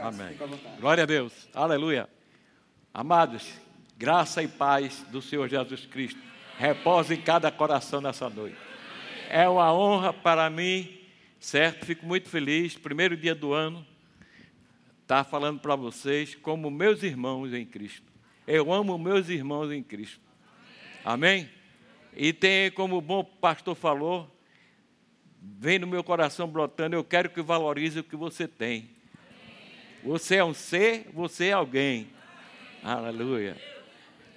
Cássio, Amém. Glória a Deus. Aleluia. Amados, graça e paz do Senhor Jesus Cristo repose em cada coração nessa noite. É uma honra para mim, certo? Fico muito feliz. Primeiro dia do ano, estar falando para vocês como meus irmãos em Cristo. Eu amo meus irmãos em Cristo. Amém? E tem, como o bom pastor falou, vem no meu coração brotando, eu quero que valorize o que você tem. Você é um ser, você é alguém. Aleluia.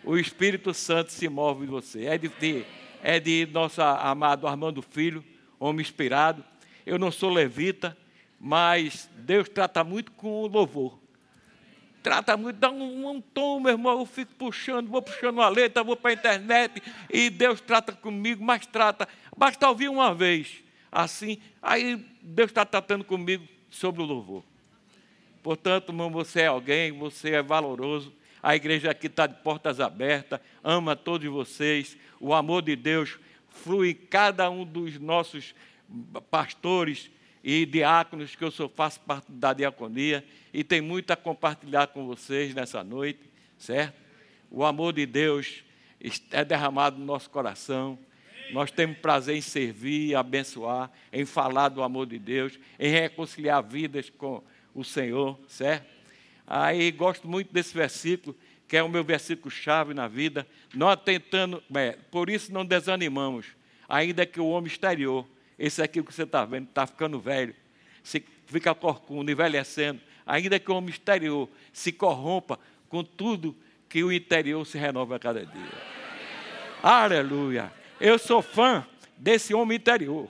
O Espírito Santo se move em você. É de, de- é de nosso amado Armando Filho, homem inspirado. Eu não sou levita, mas Deus trata muito com o louvor. Trata muito, dá um, um tom, meu irmão. Eu fico puxando, vou puxando uma letra, vou para a internet e Deus trata comigo, mas trata. Basta ouvir uma vez assim, aí Deus está tratando comigo sobre o louvor. Portanto, irmão, você é alguém, você é valoroso. A igreja aqui está de portas abertas, ama todos vocês. O amor de Deus flui em cada um dos nossos pastores e diáconos, que eu sou, faço parte da diaconia, e tem muito a compartilhar com vocês nessa noite, certo? O amor de Deus é derramado no nosso coração. Nós temos prazer em servir, abençoar, em falar do amor de Deus, em reconciliar vidas com o Senhor, certo? Aí gosto muito desse versículo, que é o meu versículo-chave na vida. Nós tentando, é, por isso não desanimamos, ainda que o homem exterior, esse aqui que você está vendo, está ficando velho, se fica corcunda, envelhecendo, ainda que o homem exterior se corrompa com tudo que o interior se renova a cada dia. Aleluia. Eu sou fã desse homem interior.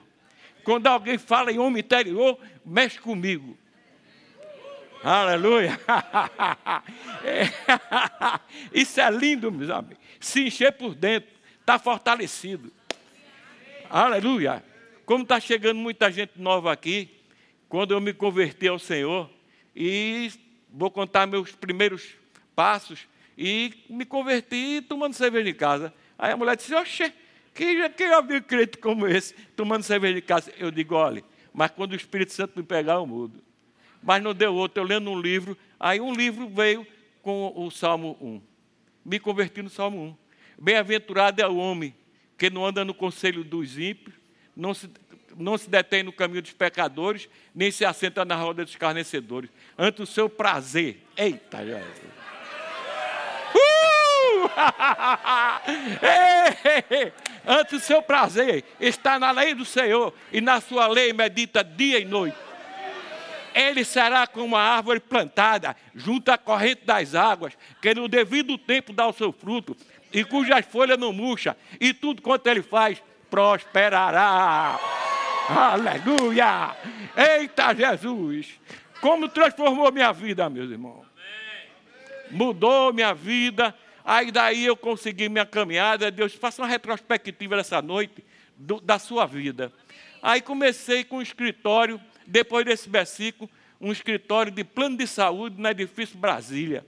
Quando alguém fala em homem interior, mexe comigo. Aleluia. Isso é lindo, meus amigos. Se encher por dentro, está fortalecido. Aleluia. Como está chegando muita gente nova aqui, quando eu me converti ao Senhor, e vou contar meus primeiros passos, e me converti tomando cerveja em casa. Aí a mulher disse, oxê, quem, quem já viu crente como esse, tomando cerveja em casa? Eu digo, olha, mas quando o Espírito Santo me pegar, eu mudo. Mas não deu outro, eu lendo um livro, aí um livro veio com o Salmo 1. Me converti no Salmo 1. Bem-aventurado é o homem que não anda no conselho dos ímpios, não se, não se detém no caminho dos pecadores, nem se assenta na roda dos escarnecedores. Ante o seu prazer. Eita, Jesus. Uh! Ei! Ante o seu prazer está na lei do Senhor, e na sua lei medita dia e noite. Ele será como uma árvore plantada junto à corrente das águas, que no devido tempo dá o seu fruto, e cujas folhas não murcha, e tudo quanto ele faz prosperará. Aleluia! Eita Jesus! Como transformou minha vida, meus irmãos. Mudou minha vida. Aí daí eu consegui minha caminhada. Deus, faça uma retrospectiva dessa noite do- da sua vida. Aí comecei com um escritório, depois desse versículo, um escritório de plano de saúde no edifício Brasília.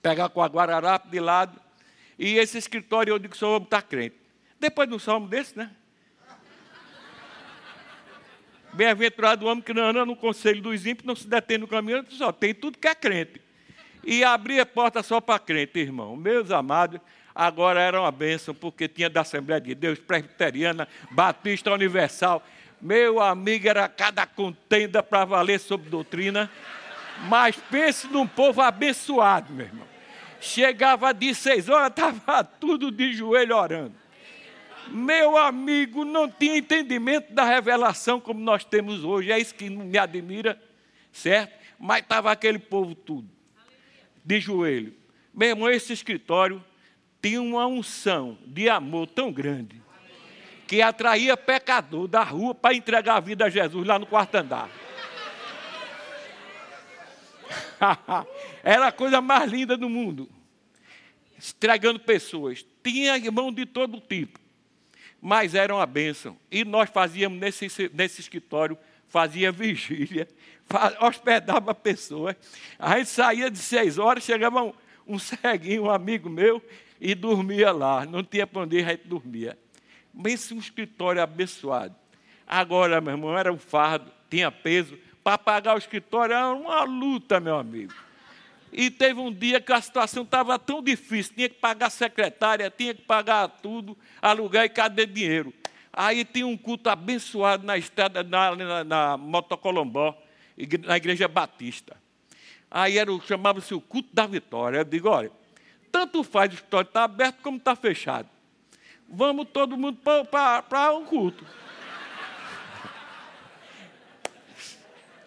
Pegar com a Guararapes de lado. E esse escritório eu digo homem está crente. Depois de um salmo desse, né? Bem-aventurado o homem que não anda no conselho dos ímpios, não se detém no caminho, só tem tudo que é crente. E abrir a porta só para crente, irmão. Meus amados, agora era uma bênção, porque tinha da Assembleia de Deus, Presbiteriana, Batista Universal. Meu amigo, era cada contenda para valer sobre doutrina. Mas pense num povo abençoado, meu irmão. Chegava de seis horas, estava tudo de joelho orando. Meu amigo, não tinha entendimento da revelação como nós temos hoje. É isso que me admira, certo? Mas estava aquele povo tudo, de joelho. Meu irmão, esse escritório tinha uma unção de amor tão grande que atraía pecador da rua para entregar a vida a Jesus lá no quarto andar. Era a coisa mais linda do mundo. Entregando pessoas. Tinha irmão de todo tipo mas era uma bênção. E nós fazíamos nesse, nesse escritório, fazia vigília, hospedava pessoas. A gente saía de seis horas, chegava um, um ceguinho, um amigo meu, e dormia lá. Não tinha para onde ir, a gente dormia. Esse um escritório abençoado. Agora, meu irmão, era um fardo, tinha peso, para pagar o escritório era uma luta, meu amigo. E teve um dia que a situação estava tão difícil, tinha que pagar secretária, tinha que pagar tudo, alugar e cadê dinheiro? Aí tinha um culto abençoado na estrada, na, na, na Motocolombó, na igreja batista. Aí era, chamava-se o culto da vitória. Eu digo, olha, tanto faz o escritório está aberto como está fechado. Vamos todo mundo para um culto.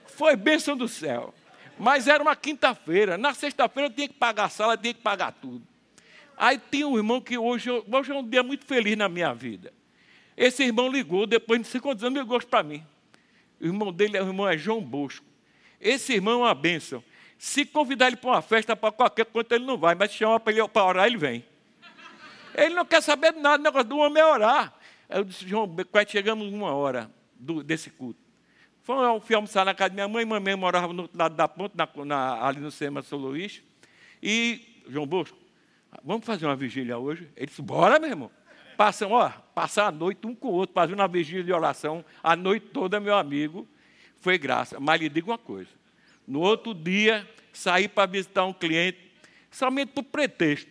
Foi bênção do céu. Mas era uma quinta-feira. Na sexta-feira eu tinha que pagar a sala, tinha que pagar tudo. Aí tinha um irmão que hoje, hoje é um dia muito feliz na minha vida. Esse irmão ligou, depois de não sei quantos anos, ligou para mim. O irmão dele, o irmão é João Bosco. Esse irmão é uma bênção. Se convidar ele para uma festa, para qualquer coisa, ele não vai, mas se chama para ele para orar, ele vem. Ele não quer saber de nada, o negócio do homem é orar. Eu disse, João, quase chegamos uma hora do, desse culto. Fui, fui almoçar na casa da minha mãe, mamãe morava no outro lado da ponte, na, na, ali no cinema São Luís. E, João Bosco, vamos fazer uma vigília hoje? Ele disse, bora, meu irmão. Passam, ó, passar a noite um com o outro, fazer uma vigília de oração, a noite toda, meu amigo, foi graça. Mas lhe digo uma coisa: no outro dia, saí para visitar um cliente, somente por pretexto.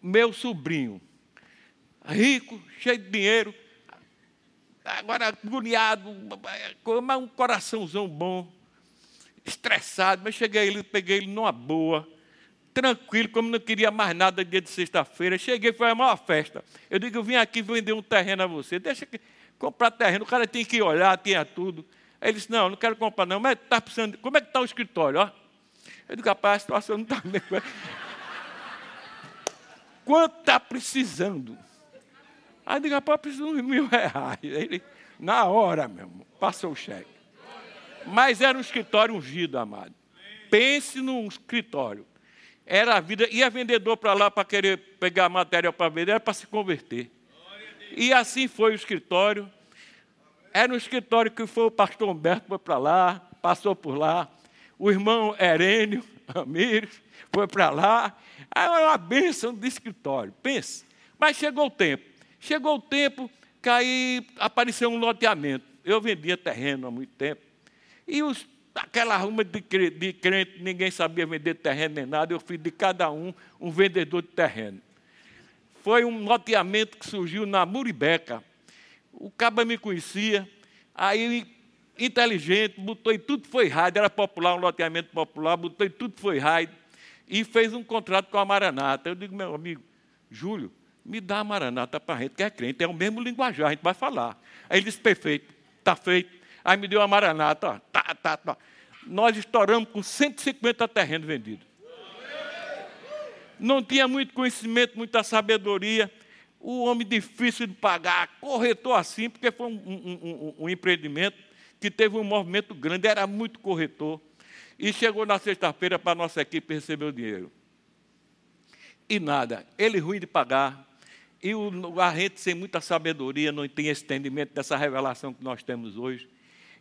Meu sobrinho, rico, cheio de dinheiro, agora agoniado, mas um coraçãozão bom, estressado, mas cheguei ele, peguei ele numa boa, tranquilo, como não queria mais nada dia de sexta-feira. Cheguei, foi a maior festa. Eu digo, eu vim aqui vender um terreno a você. Deixa que comprar terreno, o cara tem que olhar, tinha tudo. Aí ele disse, não, não quero comprar não, mas está precisando. Como é que está o escritório? Ó? Eu digo, rapaz, a situação não está bem. Quanto está precisando? Aí diga, rapaz, preciso de uns mil reais. Ele, na hora mesmo, passou o cheque. Mas era um escritório ungido, amado. Pense num escritório. Era a vida, ia vendedor para lá para querer pegar matéria para vender, era para se converter. E assim foi o escritório. Era um escritório que foi o pastor Humberto foi para lá, passou por lá. O irmão Herênio Ramires foi para lá. Era uma bênção de escritório. Pense. Mas chegou o tempo. Chegou o tempo que aí apareceu um loteamento. Eu vendia terreno há muito tempo. E os, aquela ruma de, de crente, ninguém sabia vender terreno nem nada. Eu fiz de cada um um vendedor de terreno. Foi um loteamento que surgiu na Muribeca. O caba me conhecia, aí inteligente, botou em tudo foi raio, era popular, um loteamento popular, botou em tudo foi raio, e fez um contrato com a Maranata. Eu digo, meu amigo, Júlio, me dá maranata para a gente que é crente, é o mesmo linguajar, a gente vai falar. Aí ele disse, perfeito, está feito. Aí me deu a maranata, ó, tá, tá, tá. Nós estouramos com 150 terrenos vendidos. Não tinha muito conhecimento, muita sabedoria. O homem difícil de pagar, corretor assim, porque foi um, um, um, um empreendimento que teve um movimento grande, era muito corretor. E chegou na sexta-feira para a nossa equipe receber o dinheiro. E nada, ele ruim de pagar, e o, a gente, sem muita sabedoria, não tem entendimento dessa revelação que nós temos hoje.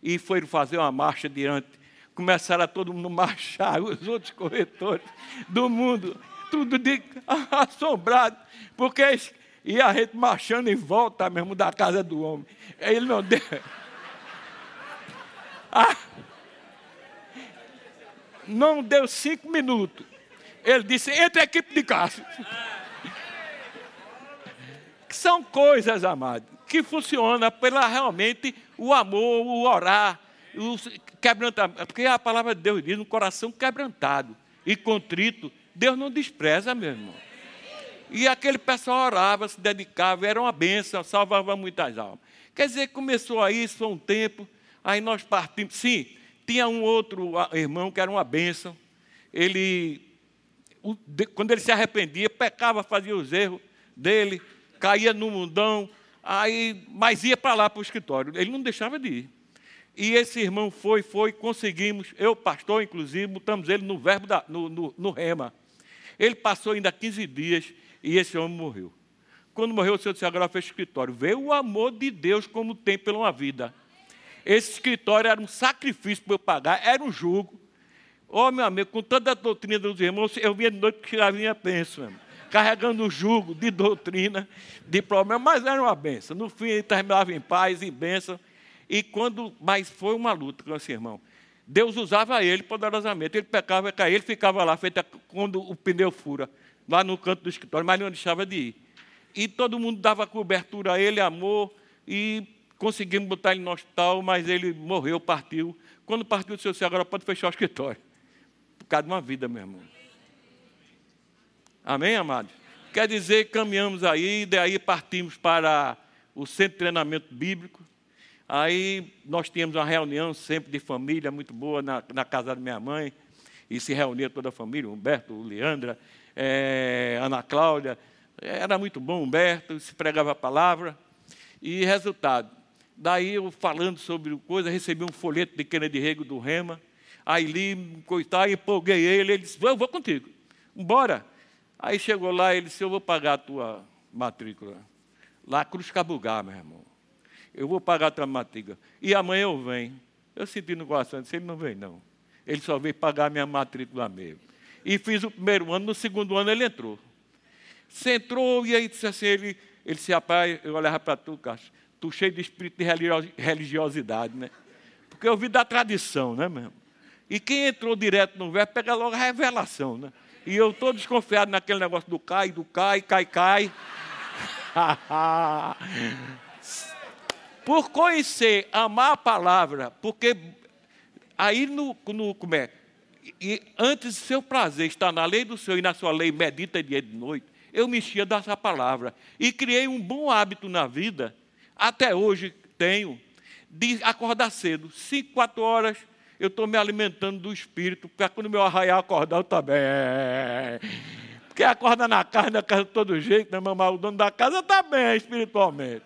E foi fazer uma marcha diante. Começaram a todo mundo marchar, os outros corretores do mundo, tudo de assombrado, porque e a gente marchando em volta mesmo da casa do homem. Ele não deu. Ah, não deu cinco minutos. Ele disse: entre a equipe de caça são coisas, amado, que funcionam pela realmente o amor, o orar, o quebrantamento. Porque a palavra de Deus diz: um coração quebrantado e contrito, Deus não despreza, meu irmão. E aquele pessoal orava, se dedicava, era uma bênção, salvava muitas almas. Quer dizer, começou aí, isso foi um tempo, aí nós partimos. Sim, tinha um outro irmão que era uma bênção. Ele, quando ele se arrependia, pecava, fazia os erros dele, caía no mundão, aí, mas ia para lá para o escritório. Ele não deixava de ir. E esse irmão foi, foi, conseguimos, eu, pastor, inclusive, botamos ele no verbo, da, no, no, no rema. Ele passou ainda 15 dias e esse homem morreu. Quando morreu, o Senhor disse, agora fez escritório. Veio o amor de Deus como tem pela uma vida. Esse escritório era um sacrifício para eu pagar, era um jugo. Ó, oh, meu amigo, com toda a doutrina dos irmãos, eu vinha de noite que tirava minha pensa, meu carregando o jugo de doutrina, de problema, mas era uma benção. No fim, ele terminava em paz, em bênção. E quando, mas foi uma luta com esse irmão. Deus usava ele poderosamente. Ele pecava, caía, ele ficava lá, feito quando o pneu fura, lá no canto do escritório, mas não deixava de ir. E todo mundo dava cobertura a ele, amor, e conseguimos botar ele no hospital, mas ele morreu, partiu. Quando partiu seu céu, agora pode fechar o escritório. Por causa de uma vida, meu irmão. Amém, amados? Quer dizer, caminhamos aí, daí partimos para o centro de treinamento bíblico. Aí nós tínhamos uma reunião sempre de família muito boa na, na casa da minha mãe, e se reunia toda a família, Humberto, Leandra, é, Ana Cláudia. Era muito bom, Humberto, se pregava a palavra. E resultado, daí eu falando sobre coisa, recebi um folheto de Kennedy Rego do Rema, aí li, coitado, empolguei ele, ele disse, eu vou contigo, embora. Aí chegou lá, ele disse, eu vou pagar a tua matrícula. Lá, Cruz Cabugá, meu irmão eu vou pagar a tua matrícula. E amanhã eu venho. Eu senti no coração, disse, ele não vem, não. Ele só veio pagar a minha matrícula mesmo. E fiz o primeiro ano, no segundo ano ele entrou. Você entrou e aí disse assim, ele, ele disse, rapaz, eu olhava para tu, Castro, tu cheio de espírito de religiosidade, né? Porque eu vi da tradição, né, mesmo? E quem entrou direto no verbo, pega logo a revelação, né? E eu estou desconfiado naquele negócio do cai, do cai, cai, cai. Por conhecer, amar a palavra, porque aí no, no como é? E antes de seu prazer estar na lei do Senhor e na sua lei, medita dia e noite, eu me enchia dessa palavra. E criei um bom hábito na vida, até hoje tenho, de acordar cedo, cinco, quatro horas, eu estou me alimentando do Espírito, porque quando meu arraial acordar, eu também. Porque acorda na casa, na casa de todo jeito, né, mamãe? O dono da casa está bem espiritualmente.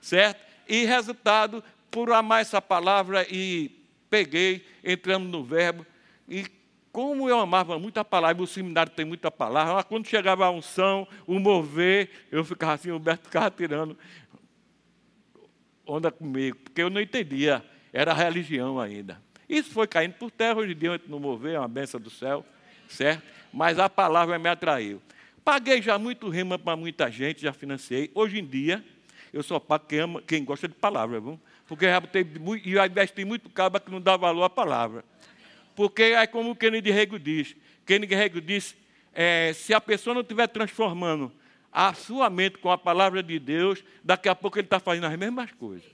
Certo? E resultado, por amar essa palavra e peguei, entramos no verbo. E como eu amava muito a palavra, o seminário tem muita palavra, quando chegava a unção, o mover, eu ficava assim, o Roberto ficava tirando onda comigo, porque eu não entendia, era religião ainda. Isso foi caindo por terra, hoje em dia não mover, é uma benção do céu, certo? Mas a palavra me atraiu. Paguei já muito rima para muita gente, já financiei. Hoje em dia, eu só pago quem, quem gosta de palavra, viu? porque já tem muito, e investi muito caba que não dá valor à palavra. Porque é como o Kennedy Rego diz. Kennedy Rego diz, é, se a pessoa não estiver transformando a sua mente com a palavra de Deus, daqui a pouco ele está fazendo as mesmas coisas.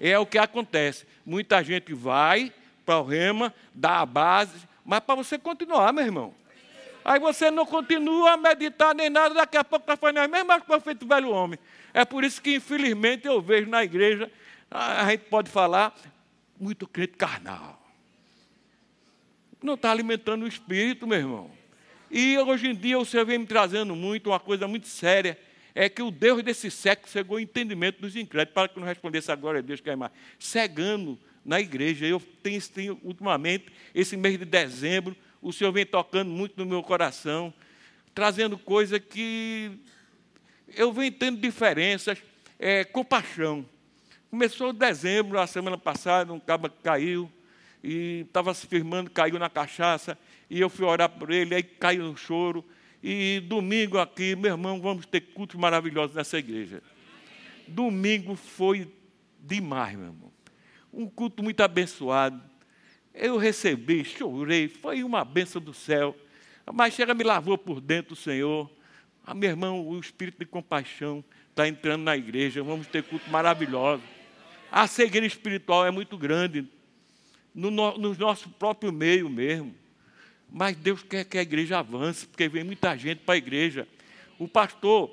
É o que acontece. Muita gente vai para o rema, dá a base, mas para você continuar, meu irmão. Aí você não continua a meditar nem nada, daqui a pouco está fazendo as mesmas coisas feito velho homem. É por isso que, infelizmente, eu vejo na igreja, a gente pode falar, muito crente carnal. Não está alimentando o espírito, meu irmão. E hoje em dia Senhor vem me trazendo muito, uma coisa muito séria, é que o Deus desse século cegou o entendimento dos incrédulos, para que não respondesse a glória a Deus, que é mais. Cegando na igreja. Eu tenho, tenho, ultimamente, esse mês de dezembro, o Senhor vem tocando muito no meu coração, trazendo coisa que eu venho tendo diferenças, é, compaixão. Começou dezembro, a semana passada, um cabo caiu, e estava se firmando, caiu na cachaça, e eu fui orar por ele, aí caiu no choro. E domingo aqui, meu irmão, vamos ter cultos maravilhosos nessa igreja. Domingo foi demais, meu irmão. Um culto muito abençoado. Eu recebi, chorei, foi uma benção do céu. Mas chega, me lavou por dentro o Senhor. Ah, meu irmão, o espírito de compaixão está entrando na igreja, vamos ter culto maravilhoso. A cegueira espiritual é muito grande, no, no nosso próprio meio mesmo. Mas Deus quer que a igreja avance, porque vem muita gente para a igreja. O pastor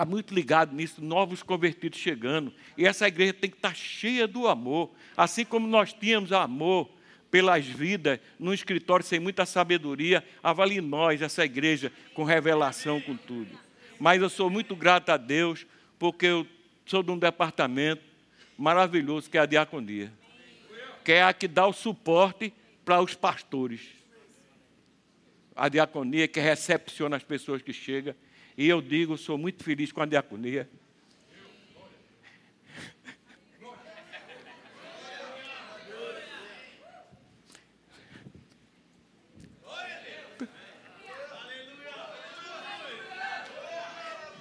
está muito ligado nisso, novos convertidos chegando. E essa igreja tem que estar tá cheia do amor. Assim como nós tínhamos amor pelas vidas, num escritório sem muita sabedoria, avalie nós, essa igreja, com revelação, com tudo. Mas eu sou muito grato a Deus, porque eu sou de um departamento maravilhoso, que é a diaconia, que é a que dá o suporte para os pastores. A diaconia que recepciona as pessoas que chegam. E eu digo, sou muito feliz com a diaconia.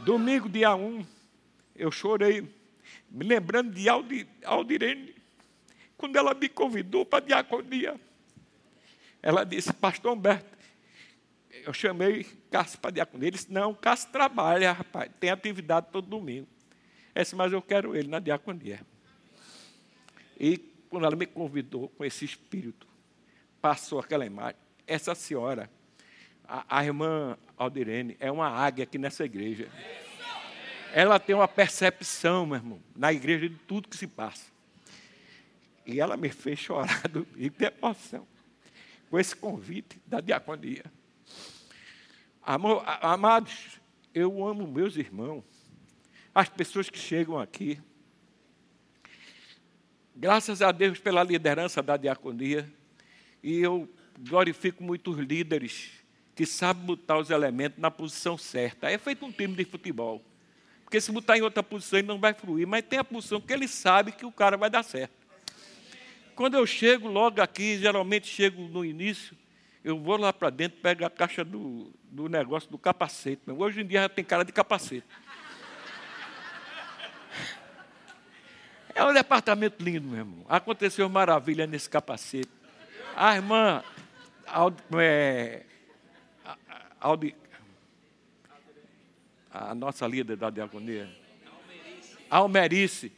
Domingo, dia 1, eu chorei, me lembrando de Aldi, Aldirene, Quando ela me convidou para a diaconia, ela disse, pastor Humberto, eu chamei Cássio para diaconia. Ele disse, não, Cássio trabalha, rapaz, tem atividade todo domingo. Eu disse, mas eu quero ele na diaconia. E quando ela me convidou com esse espírito, passou aquela imagem. Essa senhora, a, a irmã Aldirene, é uma águia aqui nessa igreja. Ela tem uma percepção, meu irmão, na igreja de tudo que se passa. E ela me fez chorar do, de emoção com esse convite da diaconia. Amor, amados, eu amo meus irmãos, as pessoas que chegam aqui. Graças a Deus pela liderança da diaconia, e eu glorifico muito os líderes que sabem botar os elementos na posição certa. É feito um time de futebol. Porque se botar em outra posição, ele não vai fluir, mas tem a posição que ele sabe que o cara vai dar certo. Quando eu chego logo aqui, geralmente chego no início, eu vou lá para dentro, pego a caixa do, do negócio do capacete. Hoje em dia já tem cara de capacete. É um departamento lindo, meu irmão. Aconteceu maravilha nesse capacete. A irmã Aldi, é, Aldi, a nossa líder da diaconia, Almerice,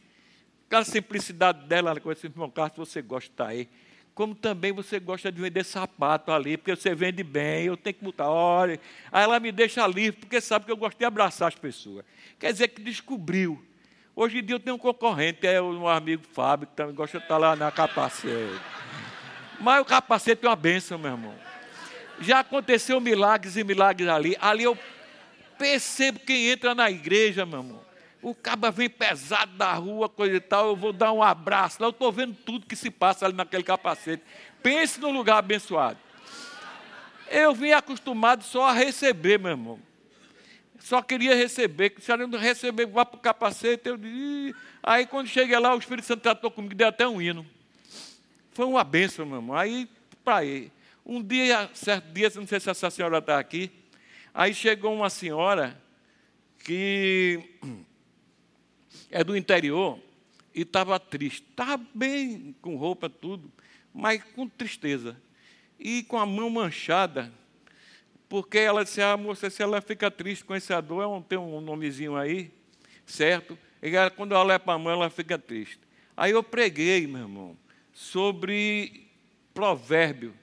aquela simplicidade dela, com esse irmão Carlos, você gosta estar aí. Como também você gosta de vender sapato ali, porque você vende bem, eu tenho que mudar. Olha, aí ela me deixa livre, porque sabe que eu gosto de abraçar as pessoas. Quer dizer que descobriu. Hoje em dia eu tenho um concorrente, é um amigo Fábio, que também gosta de estar lá na capacete. Mas o capacete é uma benção, meu irmão. Já aconteceu milagres e milagres ali. Ali eu percebo quem entra na igreja, meu irmão. O caba vem pesado da rua, coisa e tal, eu vou dar um abraço. Lá eu estou vendo tudo que se passa ali naquele capacete. Pense no lugar abençoado. Eu vim acostumado só a receber, meu irmão. Só queria receber. Se eu não receber, vá para o capacete. Eu aí quando cheguei lá, o Espírito Santo tratou comigo, deu até um hino. Foi uma benção, meu irmão. Aí, para aí. Um dia, certo dia, não sei se essa senhora está aqui, Aí chegou uma senhora que é do interior e estava triste. Estava bem com roupa, tudo, mas com tristeza. E com a mão manchada, porque ela disse: Ah, moça, se ela fica triste com essa dor, tem um nomezinho aí, certo? E ela, quando ela olha para a mão, ela fica triste. Aí eu preguei, meu irmão, sobre Provérbio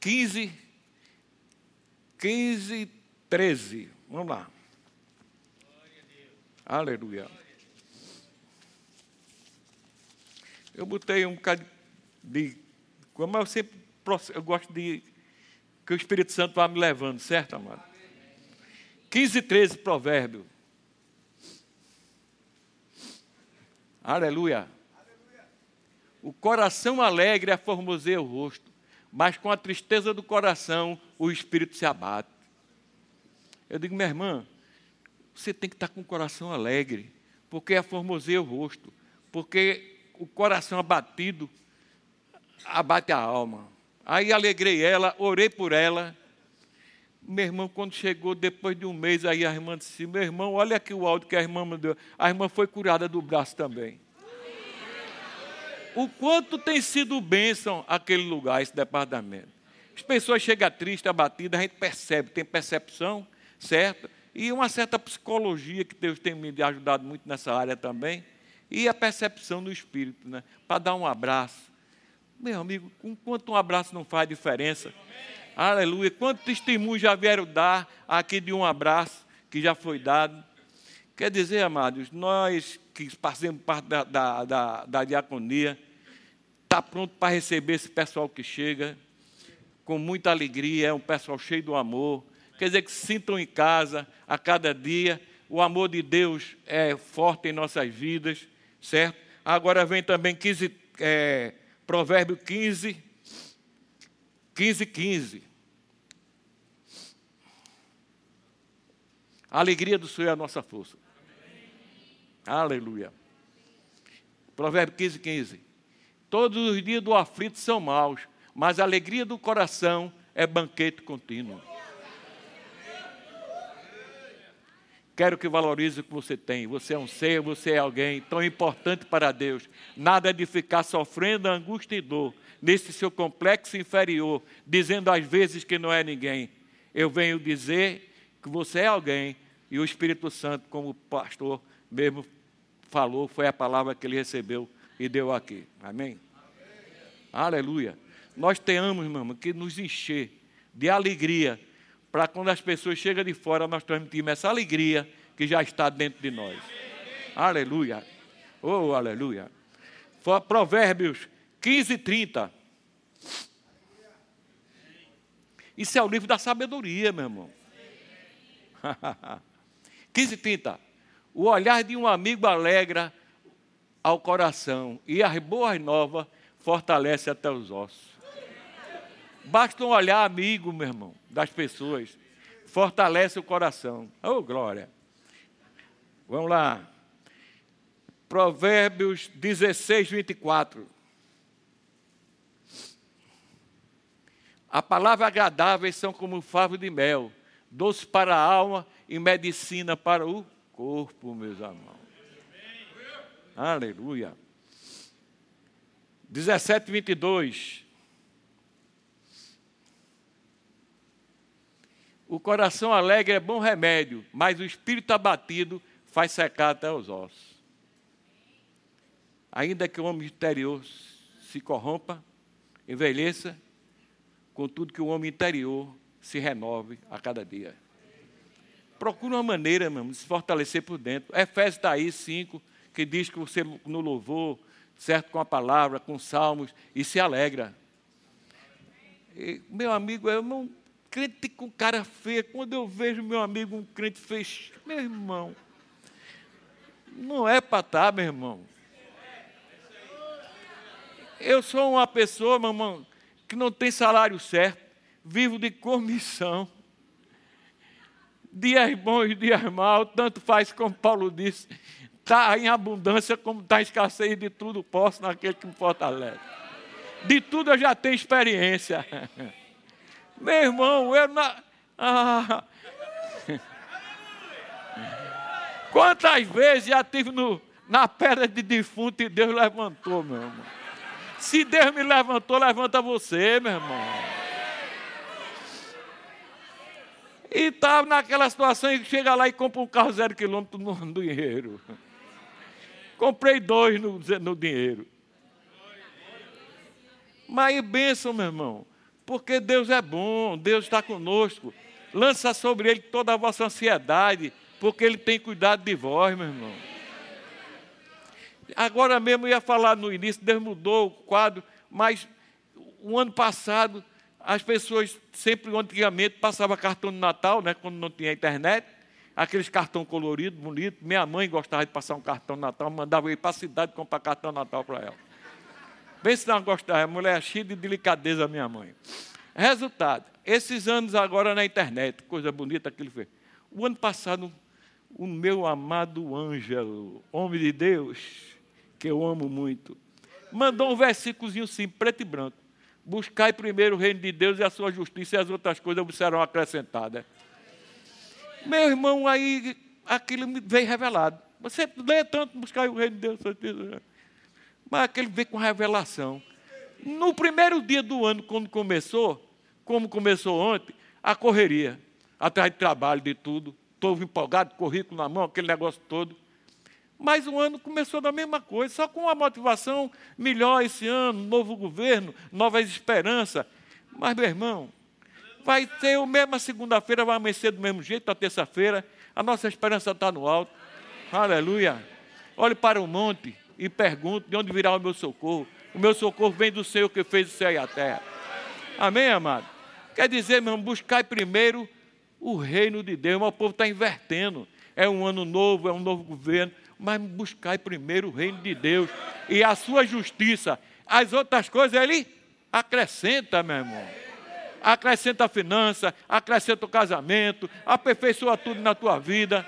15, 15, 13. Vamos lá. Aleluia. Eu botei um bocado de. Como eu sempre eu gosto de que o Espírito Santo vá me levando, certo, amado? 15, 13, provérbio. Aleluia. O coração alegre aformoseia o rosto, mas com a tristeza do coração o espírito se abate. Eu digo, minha irmã, você tem que estar com o coração alegre, porque aformoseia o rosto, porque o coração abatido abate a alma. Aí alegrei ela, orei por ela. Meu irmão, quando chegou depois de um mês, aí a irmã disse: Meu irmão, olha aqui o áudio que a irmã mandou. A irmã foi curada do braço também o quanto tem sido bênção aquele lugar, esse departamento. As pessoas chegam tristes, abatidas, a gente percebe, tem percepção, certo? E uma certa psicologia que Deus tem me ajudado muito nessa área também. E a percepção do espírito, né? Para dar um abraço. Meu amigo, enquanto um abraço não faz diferença. Aleluia. Quantos testemunhos já vieram dar aqui de um abraço que já foi dado? Quer dizer, amados, nós que fazemos parte da, da, da, da diaconia, está pronto para receber esse pessoal que chega, com muita alegria, é um pessoal cheio do amor. Quer dizer, que se sintam em casa a cada dia. O amor de Deus é forte em nossas vidas, certo? Agora vem também 15, é, Provérbio 15, 15, 15. A alegria do Senhor é a nossa força. Aleluia. Provérbio 15, 15. Todos os dias do aflito são maus, mas a alegria do coração é banquete contínuo. Quero que valorize o que você tem. Você é um ser, você é alguém tão importante para Deus. Nada de ficar sofrendo angústia e dor nesse seu complexo inferior, dizendo às vezes que não é ninguém. Eu venho dizer que você é alguém e o Espírito Santo, como o pastor mesmo falou, foi a palavra que ele recebeu e deu aqui. Amém? Amém. Aleluia. Nós tenhamos, irmão, que nos encher de alegria para quando as pessoas chegam de fora, nós transmitimos essa alegria que já está dentro de nós. Aleluia. Oh, aleluia. Provérbios 15, 30. Isso é o livro da sabedoria, meu irmão. 15, 30. O olhar de um amigo alegra ao coração e as boas novas fortalece até os ossos. Basta um olhar amigo, meu irmão, das pessoas. Fortalece o coração. Oh, glória. Vamos lá. Provérbios 16, 24. A palavra agradáveis são como favo de mel, doce para a alma e medicina para o corpo, meus irmãos. Aleluia. 17, 22. O coração alegre é bom remédio, mas o espírito abatido faz secar até os ossos. Ainda que o homem exterior se corrompa, envelheça, contudo que o homem interior se renove a cada dia. Procura uma maneira, meu, de se fortalecer por dentro. Efésios está aí, 5, que diz que você no louvor, certo, com a palavra, com salmos, e se alegra. E, meu amigo, eu não crente com cara feia, quando eu vejo meu amigo um crente feio, meu irmão, não é para estar, tá, meu irmão. Eu sou uma pessoa, meu irmão, que não tem salário certo, vivo de comissão. Dias bons, dias maus, tanto faz como Paulo disse, está em abundância como está em escassez de tudo posso naquele que me fortalece. De tudo eu já tenho experiência. Meu irmão, eu na... Ah. Quantas vezes já tive no, na pedra de defunto e Deus levantou, meu irmão. Se Deus me levantou, levanta você, meu irmão. E estava tá naquela situação e chega lá e compra um carro zero quilômetro no, dinheiro. Comprei dois no, no dinheiro. Mas bênção, meu irmão. Porque Deus é bom, Deus está conosco. Lança sobre Ele toda a vossa ansiedade, porque Ele tem cuidado de vós, meu irmão. Agora mesmo eu ia falar no início, Deus mudou o quadro, mas o ano passado as pessoas sempre antigamente passavam cartão de Natal, né, quando não tinha internet, aqueles cartão colorido, bonito. Minha mãe gostava de passar um cartão de Natal, mandava eu ir para a cidade comprar cartão de Natal para ela. Bem se não gostava, mulher é cheia de delicadeza, minha mãe. Resultado, esses anos agora na internet, coisa bonita que ele fez. O ano passado, o meu amado Ângelo, homem de Deus, que eu amo muito, mandou um versículozinho assim, preto e branco. Buscai primeiro o reino de Deus e a sua justiça, e as outras coisas serão acrescentadas. Meu irmão, aí aquilo me veio revelado. Você lê tanto buscar o reino de Deus, mas aquele veio com revelação. No primeiro dia do ano, quando começou, como começou ontem, a correria, atrás de trabalho, de tudo. Estou empolgado, currículo na mão, aquele negócio todo. Mas o ano começou da mesma coisa, só com uma motivação melhor esse ano, novo governo, novas esperanças. Mas, meu irmão, vai ter o mesmo segunda-feira, vai amanhecer do mesmo jeito, a terça-feira. A nossa esperança está no alto. Aleluia. Olhe para o monte e pergunto de onde virá o meu socorro. O meu socorro vem do Senhor que fez o céu e a terra. Amém, amado? Quer dizer, meu irmão, buscar primeiro o reino de Deus. O povo está invertendo. É um ano novo, é um novo governo. Mas buscar primeiro o reino de Deus e a sua justiça. As outras coisas ele acrescenta, meu irmão. Acrescenta a finança, acrescenta o casamento, aperfeiçoa tudo na tua vida.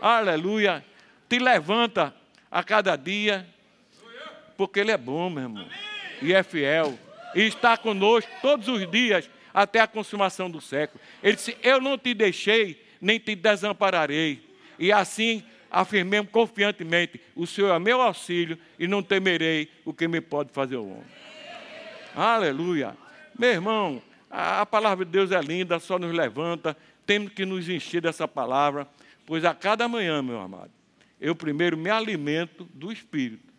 Aleluia. Te levanta a cada dia, porque Ele é bom, meu irmão, e é fiel, e está conosco todos os dias até a consumação do século. Ele disse: Eu não te deixei, nem te desampararei. E assim afirmemos confiantemente: o Senhor é meu auxílio e não temerei o que me pode fazer o homem. Aleluia. Meu irmão, a, palavra de Deus é linda, só nos levanta, temos que nos encher dessa palavra, pois a cada manhã, meu amado, eu primeiro me alimento do Espírito.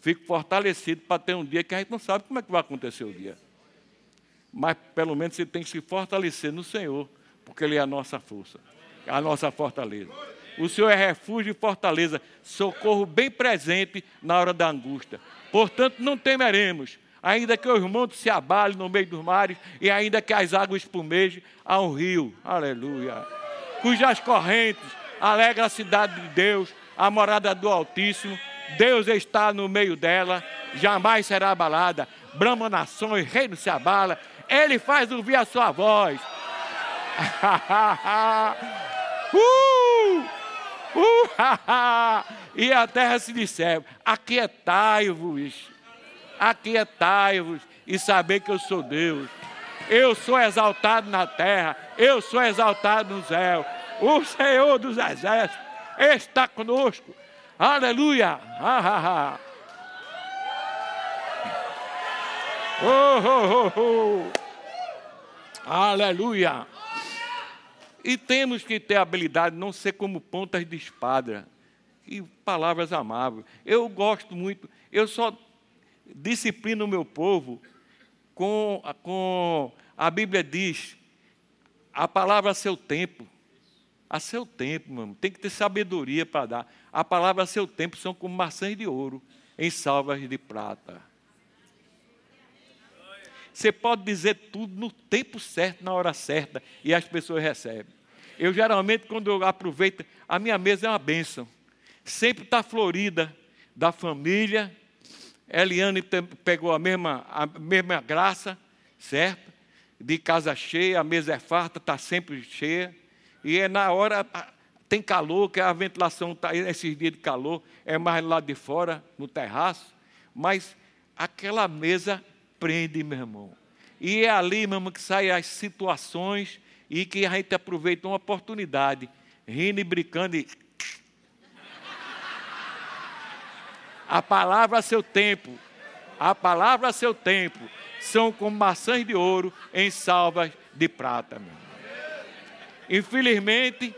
Fico fortalecido para ter um dia que a gente não sabe como é que vai acontecer o dia. Mas pelo menos você tem que se fortalecer no Senhor, porque Ele é a nossa força, a nossa fortaleza. O Senhor é refúgio e fortaleza, socorro bem presente na hora da angústia. Portanto, não temeremos, ainda que os montes se abalem no meio dos mares, e ainda que as águas espumejem, há um rio, aleluia, cujas correntes alegram a cidade de Deus, a morada do Altíssimo. Deus está no meio dela, jamais será abalada. Brahma nações, reino se abala, Ele faz ouvir a sua voz. uh! Uh! e a terra se disser: Aquietai-vos, aquietai-vos e saber que eu sou Deus. Eu sou exaltado na terra, eu sou exaltado no céu. O Senhor dos exércitos está conosco. Aleluia! Ah, ah, ah. Oh, oh, oh. Aleluia! E temos que ter habilidade de não ser como pontas de espada. E palavras amáveis. Eu gosto muito, eu só disciplino o meu povo com, com a Bíblia diz, a palavra a seu tempo. A seu tempo, mano. Tem que ter sabedoria para dar. A palavra a seu tempo são como maçãs de ouro em salvas de prata. Você pode dizer tudo no tempo certo, na hora certa, e as pessoas recebem. Eu geralmente, quando eu aproveito, a minha mesa é uma bênção. Sempre está florida da família. Eliane pegou a mesma, a mesma graça, certo? De casa cheia, a mesa é farta, está sempre cheia. E é na hora, tem calor, que a ventilação está, esses dias de calor, é mais lá de fora, no terraço. Mas aquela mesa prende, meu irmão. E é ali, meu irmão, que saem as situações e que a gente aproveita uma oportunidade, rindo e brincando e. A palavra a seu tempo, a palavra a seu tempo, são como maçãs de ouro em salvas de prata. Meu. Infelizmente,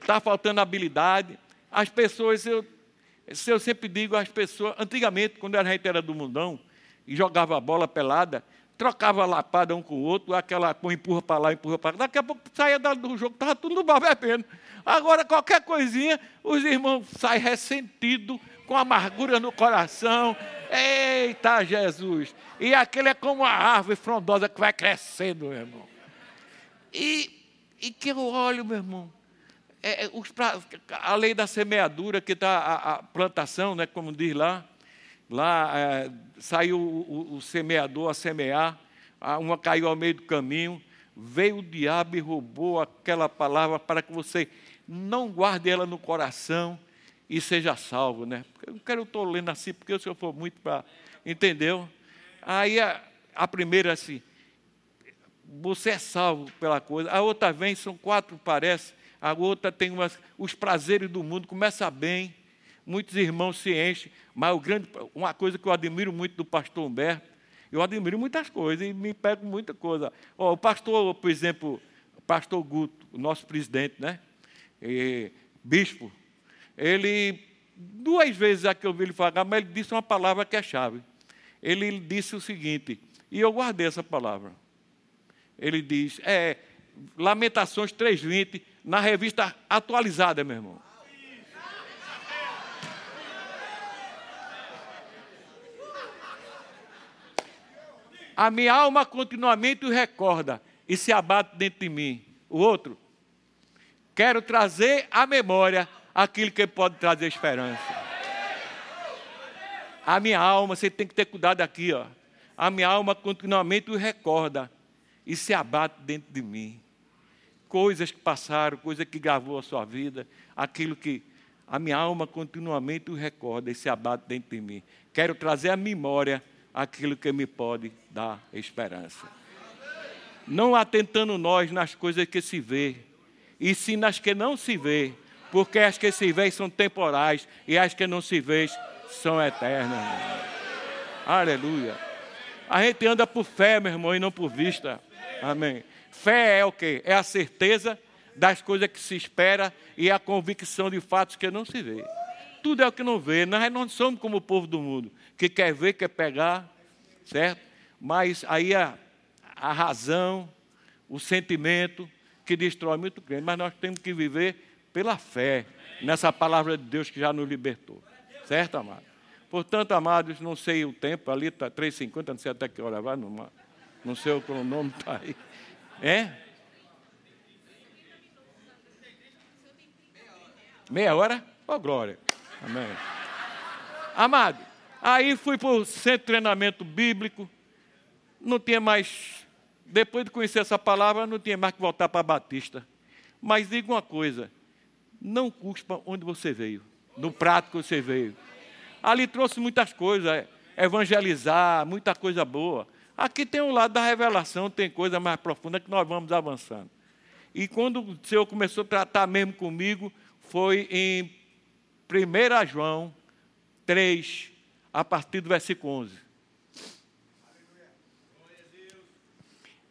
está faltando habilidade. As pessoas, eu, eu sempre digo às pessoas, antigamente, quando a gente era do mundão, e jogava a bola pelada, trocava lapada um com o outro, aquela com empurra para lá, empurra para lá. Daqui a pouco saía do jogo, estava tudo no bar bebendo. Agora, qualquer coisinha, os irmãos saem ressentidos, com amargura no coração. Eita Jesus! E aquele é como uma árvore frondosa que vai crescendo, meu irmão. E, que eu olho, meu irmão, é, é a lei da semeadura, que está a, a plantação, né, como diz lá, Lá é, saiu o, o, semeador a semear, uma caiu ao meio do caminho, veio o diabo e roubou aquela palavra para que você não guarde ela no coração e seja salvo, né? Eu não quero estou lendo assim, porque o senhor for muito para. Entendeu? Aí a, a primeira assim, você é salvo pela coisa. A outra vem, são quatro, parece. A outra tem umas, os prazeres do mundo, começa bem muitos irmãos se enchem, mas o grande, uma coisa que eu admiro muito do pastor Humberto, eu admiro muitas coisas e me pego muita coisa. Oh, o pastor, por exemplo, o pastor Guto, o nosso presidente, né? E, bispo, ele, duas vezes já que eu vi ele falar, mas ele disse uma palavra que é chave. Ele disse o seguinte, e eu guardei essa palavra. Ele diz, é, Lamentações 3.20, na revista atualizada, meu irmão. A minha alma continuamente o recorda e se abate dentro de mim. O outro, quero trazer à memória aquilo que pode trazer esperança. A minha alma, você tem que ter cuidado aqui, ó. A minha alma continuamente o recorda e se abate dentro de mim. Coisas que passaram, coisas que gravou a sua vida, aquilo que a minha alma continuamente o recorda e se abate dentro de mim. Quero trazer à memória aquilo que me pode dar esperança. Não atentando nós nas coisas que se vê, e sim nas que não se vê, Porque as que se veem são temporais e as que não se veem são eternas. Aleluia. A gente anda por fé, meu irmão, e não por vista. Amém. Fé é o quê? É a certeza das coisas que se espera e a convicção de fatos que não se vê. Tudo é o que não vê. Nós não somos como o povo do mundo, que quer ver, quer pegar, certo? Mas aí a, a razão, o sentimento que destrói muito crente. Mas nós temos que viver pela fé nessa palavra de Deus que já nos libertou. Certo, amado? Portanto, amados, não sei o tempo, ali está 3h50, não sei até que hora vai, não, não sei o cronômetro está aí. É? Meia hora? Ó, oh, glória. Amém. Amado, aí fui para o centro de treinamento bíblico, não tinha mais, depois de conhecer essa palavra, não tinha mais que voltar para Batista. Mas diga uma coisa, não cuspa onde você veio, no prato que você veio. Ali trouxe muitas coisas, é, evangelizar, muita coisa boa. Aqui tem um lado da revelação, tem coisa mais profunda que nós vamos avançando. E quando o Senhor começou a tratar mesmo comigo, foi em 1 João 3, a partir do versículo 11.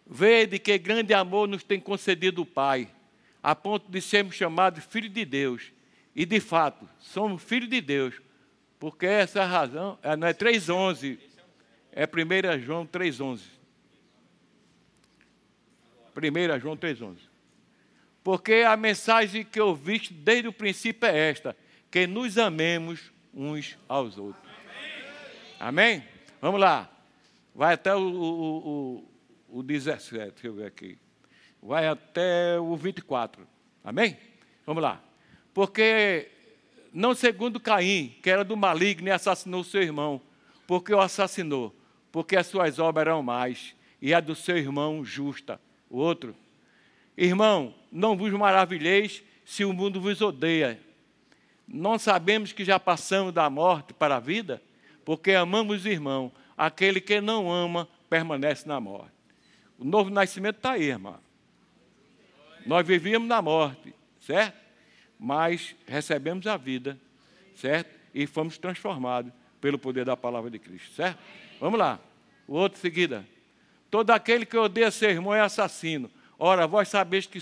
Vede que grande amor nos tem concedido o Pai a ponto de sermos chamados filhos de Deus. E de fato, somos filhos de Deus, porque essa razão, é, não é 3,11, é 1 João 3,11. 1 João 3,11. Porque a mensagem que vi desde o princípio é esta: que nos amemos uns aos outros. Amém? Vamos lá. Vai até o, o, o, o 17, deixa eu ver aqui vai até o 24. Amém? Vamos lá. Porque não segundo Caim, que era do maligno e assassinou seu irmão, porque o assassinou, porque as suas obras eram mais, e a do seu irmão justa. O outro, irmão, não vos maravilheis se o mundo vos odeia. Não sabemos que já passamos da morte para a vida, porque amamos o irmão. Aquele que não ama permanece na morte. O novo nascimento está aí, irmão. Nós vivíamos na morte, certo? Mas recebemos a vida, certo? E fomos transformados pelo poder da palavra de Cristo, certo? Vamos lá. O outro seguida. Todo aquele que odeia seu irmão é assassino. Ora, vós sabeis que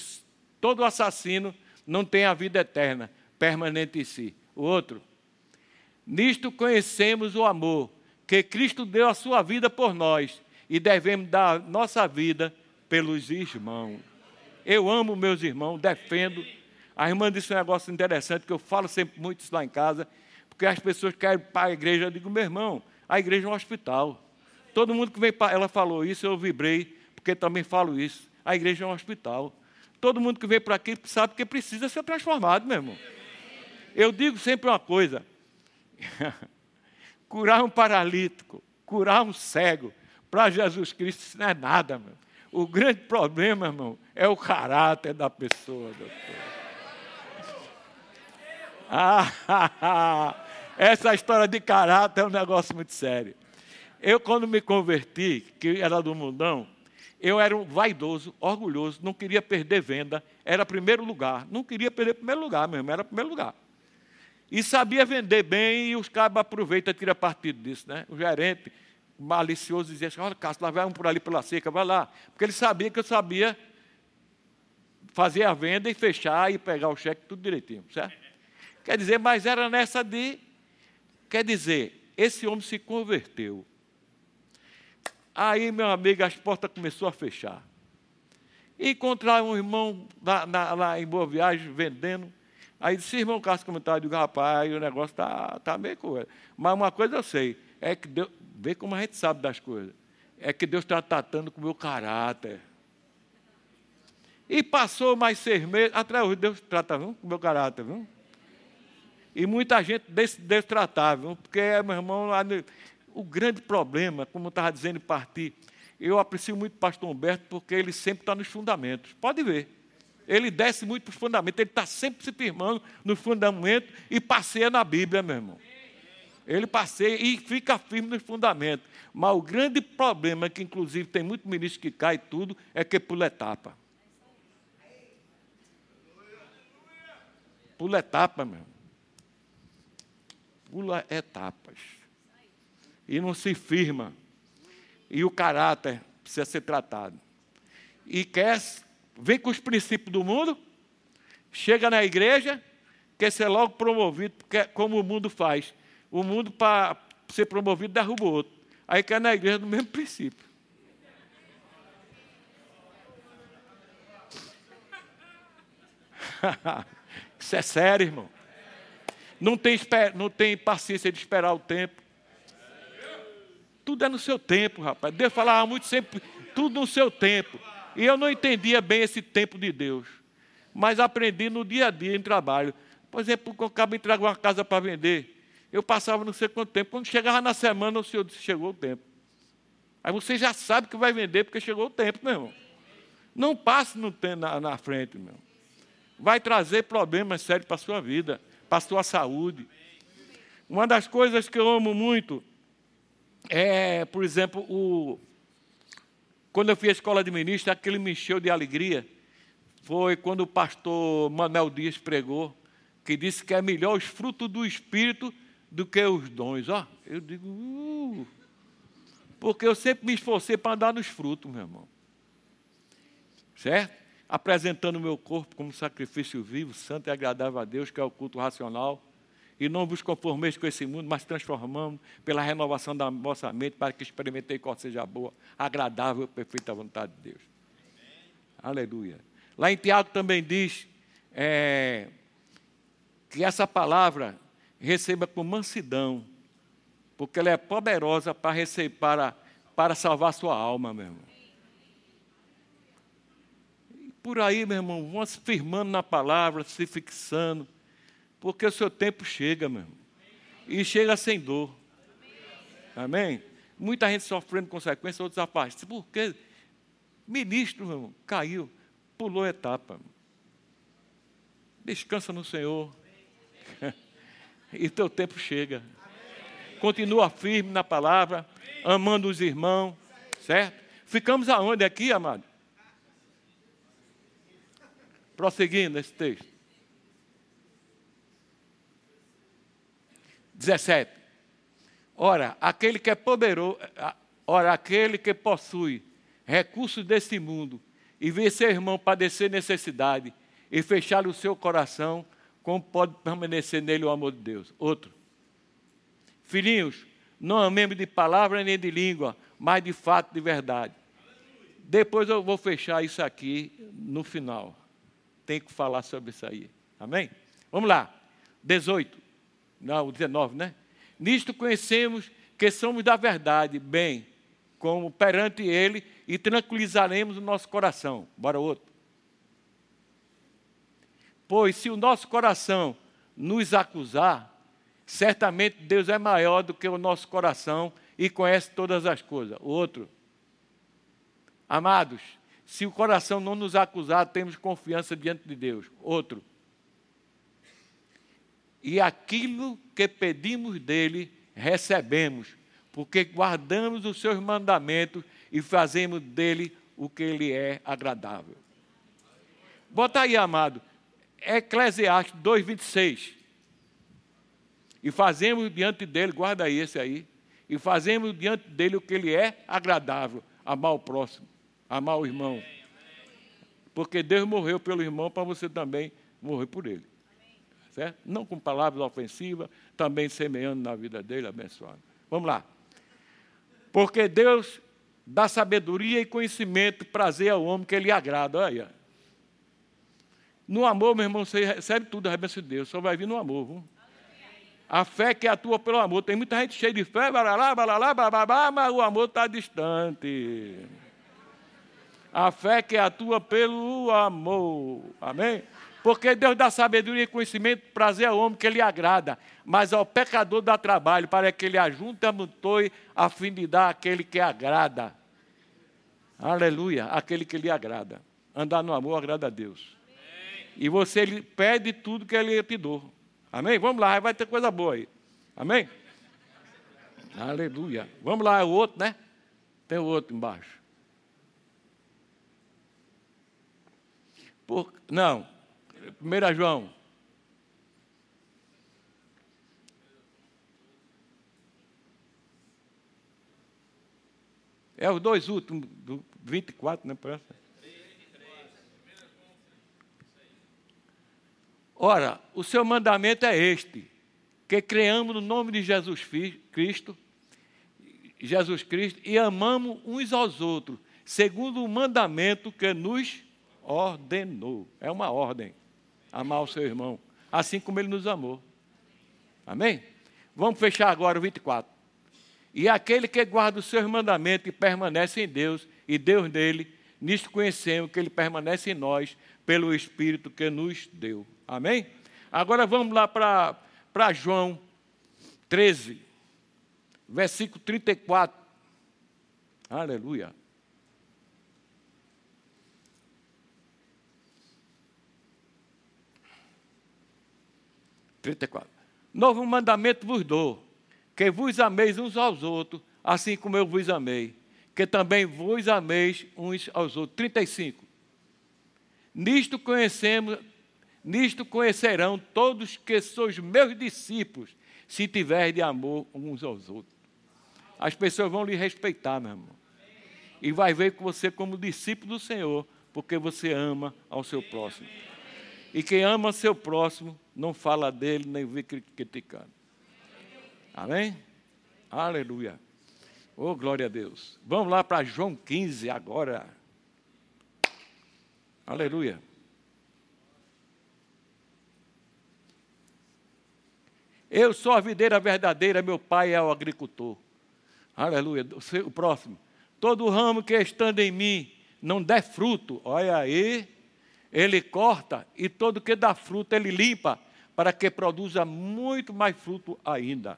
todo assassino não tem a vida eterna, permanente em si. O outro. Nisto conhecemos o amor, que Cristo deu a sua vida por nós e devemos dar nossa vida pelos irmãos. Eu amo meus irmãos, defendo. A irmã disse um negócio interessante que eu falo sempre muito isso lá em casa, porque as pessoas querem para a igreja. Eu digo, meu irmão, a igreja é um hospital. Todo mundo que vem para. Ela falou isso, eu vibrei, porque também falo isso. A igreja é um hospital. Todo mundo que vem para aqui sabe que precisa ser transformado, meu irmão. Eu digo sempre uma coisa: curar um paralítico, curar um cego, para Jesus Cristo, isso não é nada, meu. O grande problema, irmão, é o caráter da pessoa, doutor. Ah, essa história de caráter é um negócio muito sério. Eu, quando me converti, que era do mundão, eu era um vaidoso, orgulhoso, não queria perder venda, era primeiro lugar. Não queria perder primeiro lugar mesmo, era primeiro lugar. E sabia vender bem e os cabos aproveitam e tiram partido disso, né? O gerente malicioso dizia assim, olha, Cássio, lá vai um por ali pela seca, vai lá. Porque ele sabia que eu sabia fazer a venda e fechar e pegar o cheque tudo direitinho, certo? Quer dizer, mas era nessa de. Quer dizer, esse homem se converteu. Aí, meu amigo, as portas começaram a fechar. Encontrar um irmão lá, lá, em Boa Viagem vendendo. Aí disse, irmão Cássio comentário, digo, rapaz, o negócio está tá meio coisa. Mas uma coisa eu sei, é que Deus, Vê como a gente sabe das coisas. É que Deus está tratando com o meu caráter. E passou mais seis meses, atrás Deus trata viu, com o meu caráter, viu? E muita gente viu? Porque, meu irmão, o grande problema, como eu estava dizendo partir, eu aprecio muito o pastor Humberto porque ele sempre está nos fundamentos. Pode ver. Ele desce muito para os fundamentos, ele está sempre se firmando nos fundamentos e passeia na Bíblia, meu irmão. Ele passeia e fica firme nos fundamentos. Mas o grande problema, que inclusive tem muito ministro que cai tudo, é que pula etapa. pula etapa, meu. Pula etapas. E não se firma. E o caráter precisa ser tratado. E quer, vem com os princípios do mundo, chega na igreja, quer ser logo promovido, porque, como o mundo faz. O mundo, para ser promovido, derruba o outro. Aí quer na igreja do mesmo princípio. Isso é sério, irmão. Não tem, não tem paciência de esperar o tempo. Tudo é no seu tempo, rapaz. Deus falava muito sempre, tudo no seu tempo. E eu não entendia bem esse tempo de Deus. Mas aprendi no dia a dia em trabalho. Por exemplo, quando eu acabo de entregar uma casa para vender, eu passava não sei quanto tempo. Quando chegava na semana, o senhor disse: chegou o tempo. Aí você já sabe que vai vender porque chegou o tempo, meu irmão. Não passe no na, na frente, meu. Vai trazer problemas sérios para a sua vida, para a saúde. Uma das coisas que eu amo muito é, por exemplo, o, quando eu fui à escola de ministro, aquele me encheu de alegria foi quando o pastor Manuel Dias pregou, que disse que é melhor os frutos do Espírito do que os dons. Ó, eu digo, uh, porque eu sempre me esforcei para andar nos frutos, meu irmão. Certo? Apresentando o meu corpo como sacrifício vivo, santo e agradável a Deus, que é o culto racional. E não vos conformeis com esse mundo, mas transformamos pela renovação da vossa mente, para que experimentei qual seja boa, agradável e perfeita vontade de Deus. Amém. Aleluia. Lá em Tiago também diz é, que essa palavra receba com mansidão, porque ela é poderosa para receber, para, para salvar sua alma, meu irmão. Por aí, meu irmão, vão se firmando na palavra, se fixando, porque o seu tempo chega, meu irmão. E chega sem dor. Amém? Muita gente sofrendo consequências, outros afastados. Por quê? Ministro, meu irmão, caiu, pulou etapa. Descansa no Senhor. e teu tempo chega. Continua firme na palavra, amando os irmãos, certo? Ficamos aonde aqui, amado? Prosseguindo esse texto. 17. Ora, aquele que é poderoso, ora, aquele que possui recursos desse mundo e vê seu irmão padecer necessidade e fechar o seu coração, como pode permanecer nele o amor de Deus? Outro. Filhinhos, não amemos de palavra nem de língua, mas de fato, de verdade. Depois eu vou fechar isso aqui no final. Tem que falar sobre isso aí. Amém? Vamos lá. 18. Não, 19, né? Nisto conhecemos que somos da verdade, bem, como perante Ele, e tranquilizaremos o nosso coração. Bora outro. Pois se o nosso coração nos acusar, certamente Deus é maior do que o nosso coração e conhece todas as coisas. Outro. Amados, se o coração não nos acusar, temos confiança diante de Deus. Outro. E aquilo que pedimos dele, recebemos, porque guardamos os seus mandamentos e fazemos dele o que ele é agradável. Bota aí, amado, Eclesiastes 2,26. E fazemos diante dele, guarda aí esse aí, e fazemos diante dele o que ele é agradável, amar o próximo, amar o irmão. Porque Deus morreu pelo irmão para você também morrer por ele. Certo? Não com palavras ofensivas, também semeando na vida dele, abençoando. Vamos lá. Porque Deus dá sabedoria e conhecimento, prazer ao homem que ele agrada. Olha. No amor, meu irmão, você recebe tudo a bênção de Deus, só vai vir no amor. Viu? A fé que atua pelo amor. Tem muita gente cheia de fé, baralá, baralá, bababá, mas o amor está distante. A fé que atua pelo amor. Amém? Porque Deus dá sabedoria e conhecimento, prazer ao homem que lhe agrada, mas ao pecador dá trabalho para que ele ajunte a amontoe a fim de dar aquele que agrada. Aleluia, aquele que lhe agrada. Andar no amor agrada a Deus. E você lhe pede tudo que ele te deu. Amém? Vamos lá, vai ter coisa boa aí. Amém? Aleluia. Vamos lá, o outro, né? Tem o outro embaixo. Por, não, 1 João. É os dois últimos, do 24, né? Parece. Ora, o seu mandamento é este: que creamos no nome de Jesus Cristo, Jesus Cristo, e amamos uns aos outros, segundo o mandamento que nos ordenou. É uma ordem. Amar o seu irmão, assim como ele nos amou. Amém? Vamos fechar agora o 24. E aquele que guarda os seus mandamentos e permanece em Deus, e Deus nele, nisto conhecemos que ele permanece em nós, pelo Espírito que nos deu. Amém? Agora vamos lá para João 13, versículo 34. Aleluia. Trinta e quatro. Novo mandamento vos dou, que vos ameis uns aos outros, assim como eu vos amei, que também vos ameis uns aos outros. 35. Nisto conhecemos, nisto conhecerão todos que sois meus discípulos, se tiverem de amor uns aos outros. As pessoas vão lhe respeitar, meu irmão. E vai ver com você como discípulo do Senhor, porque você ama ao seu próximo. E quem ama seu próximo não fala dele nem vê criticando. Amém? Aleluia. Oh, glória a Deus. Vamos lá para João 15 agora. Aleluia. Eu sou a videira verdadeira, meu pai é o agricultor. Aleluia. O próximo. Todo ramo que estando em mim não der fruto, olha aí, ele corta e todo que dá fruto ele limpa, para que produza muito mais fruto ainda.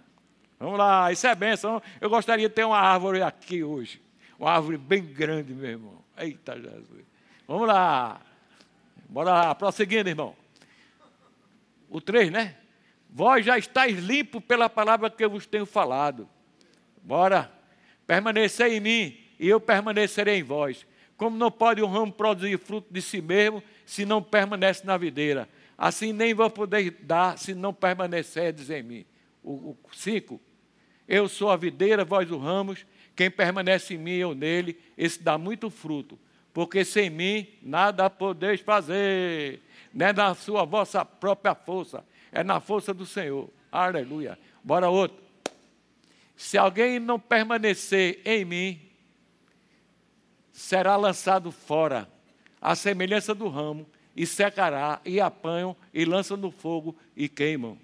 Vamos lá, isso é bênção. Eu gostaria de ter uma árvore aqui hoje. Uma árvore bem grande, meu irmão. Eita Jesus. Vamos lá. Bora lá, prosseguindo, irmão. O 3, né? Vós já estáis limpos pela palavra que eu vos tenho falado. Bora. Permanecer em mim e eu permanecerei em vós. Como não pode um ramo produzir fruto de si mesmo se não permanece na videira? Assim nem vou poder dar se não permanecerdes em mim. O 5. Eu sou a videira, vós os ramos. Quem permanece em mim, eu nele, esse dá muito fruto. Porque sem mim nada podeis fazer. Não é na sua vossa própria força, é na força do Senhor. Aleluia. Bora outro. Se alguém não permanecer em mim, será lançado fora, à semelhança do ramo, e secará, e apanham, e lançam no fogo e queimam.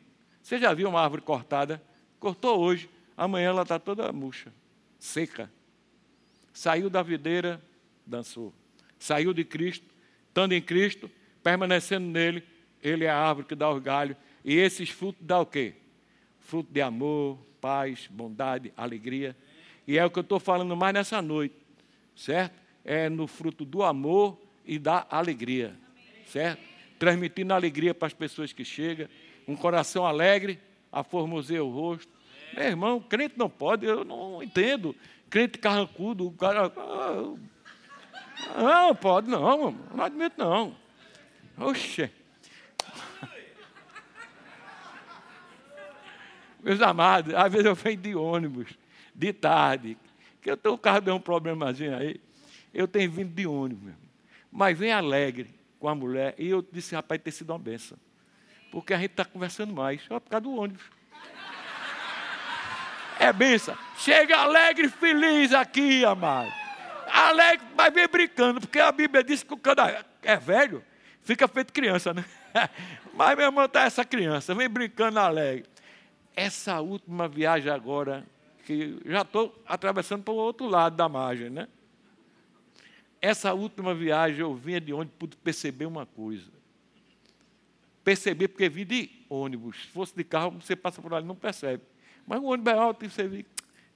Você já viu uma árvore cortada? Cortou hoje, amanhã ela está toda murcha, seca. Saiu da videira, dançou. Saiu de Cristo, estando em Cristo, permanecendo nele, ele é a árvore que dá os galhos. E esses frutos dá o quê? Fruto de amor, paz, bondade, alegria. E é o que eu estou falando mais nessa noite, certo? É no fruto do amor e da alegria, certo? Transmitindo alegria para as pessoas que chegam, um coração alegre, a formoseia o rosto. Meu irmão, crente não pode, eu não entendo. Crente carrancudo, o cara. Ah, não, pode não, não admito não. Oxê. Meus amados, às vezes eu venho de ônibus, de tarde, que eu tenho, o carro deu um problemazinho aí, eu tenho vindo de ônibus. Mas vem alegre com a mulher, e eu disse, rapaz, ter sido uma benção. Porque a gente está conversando mais, só por causa do ônibus. É benção. Chega alegre e feliz aqui, amado alegre, mas vem brincando, porque a Bíblia diz que quando é velho, fica feito criança, né? Mas meu irmão está essa criança, vem brincando alegre. Essa última viagem agora, que já estou atravessando para o outro lado da margem, né? Essa última viagem eu vinha de onde pude perceber uma coisa. Perceber porque vi de ônibus. Se fosse de carro, você passa por ali não percebe. Mas o ônibus é alto e você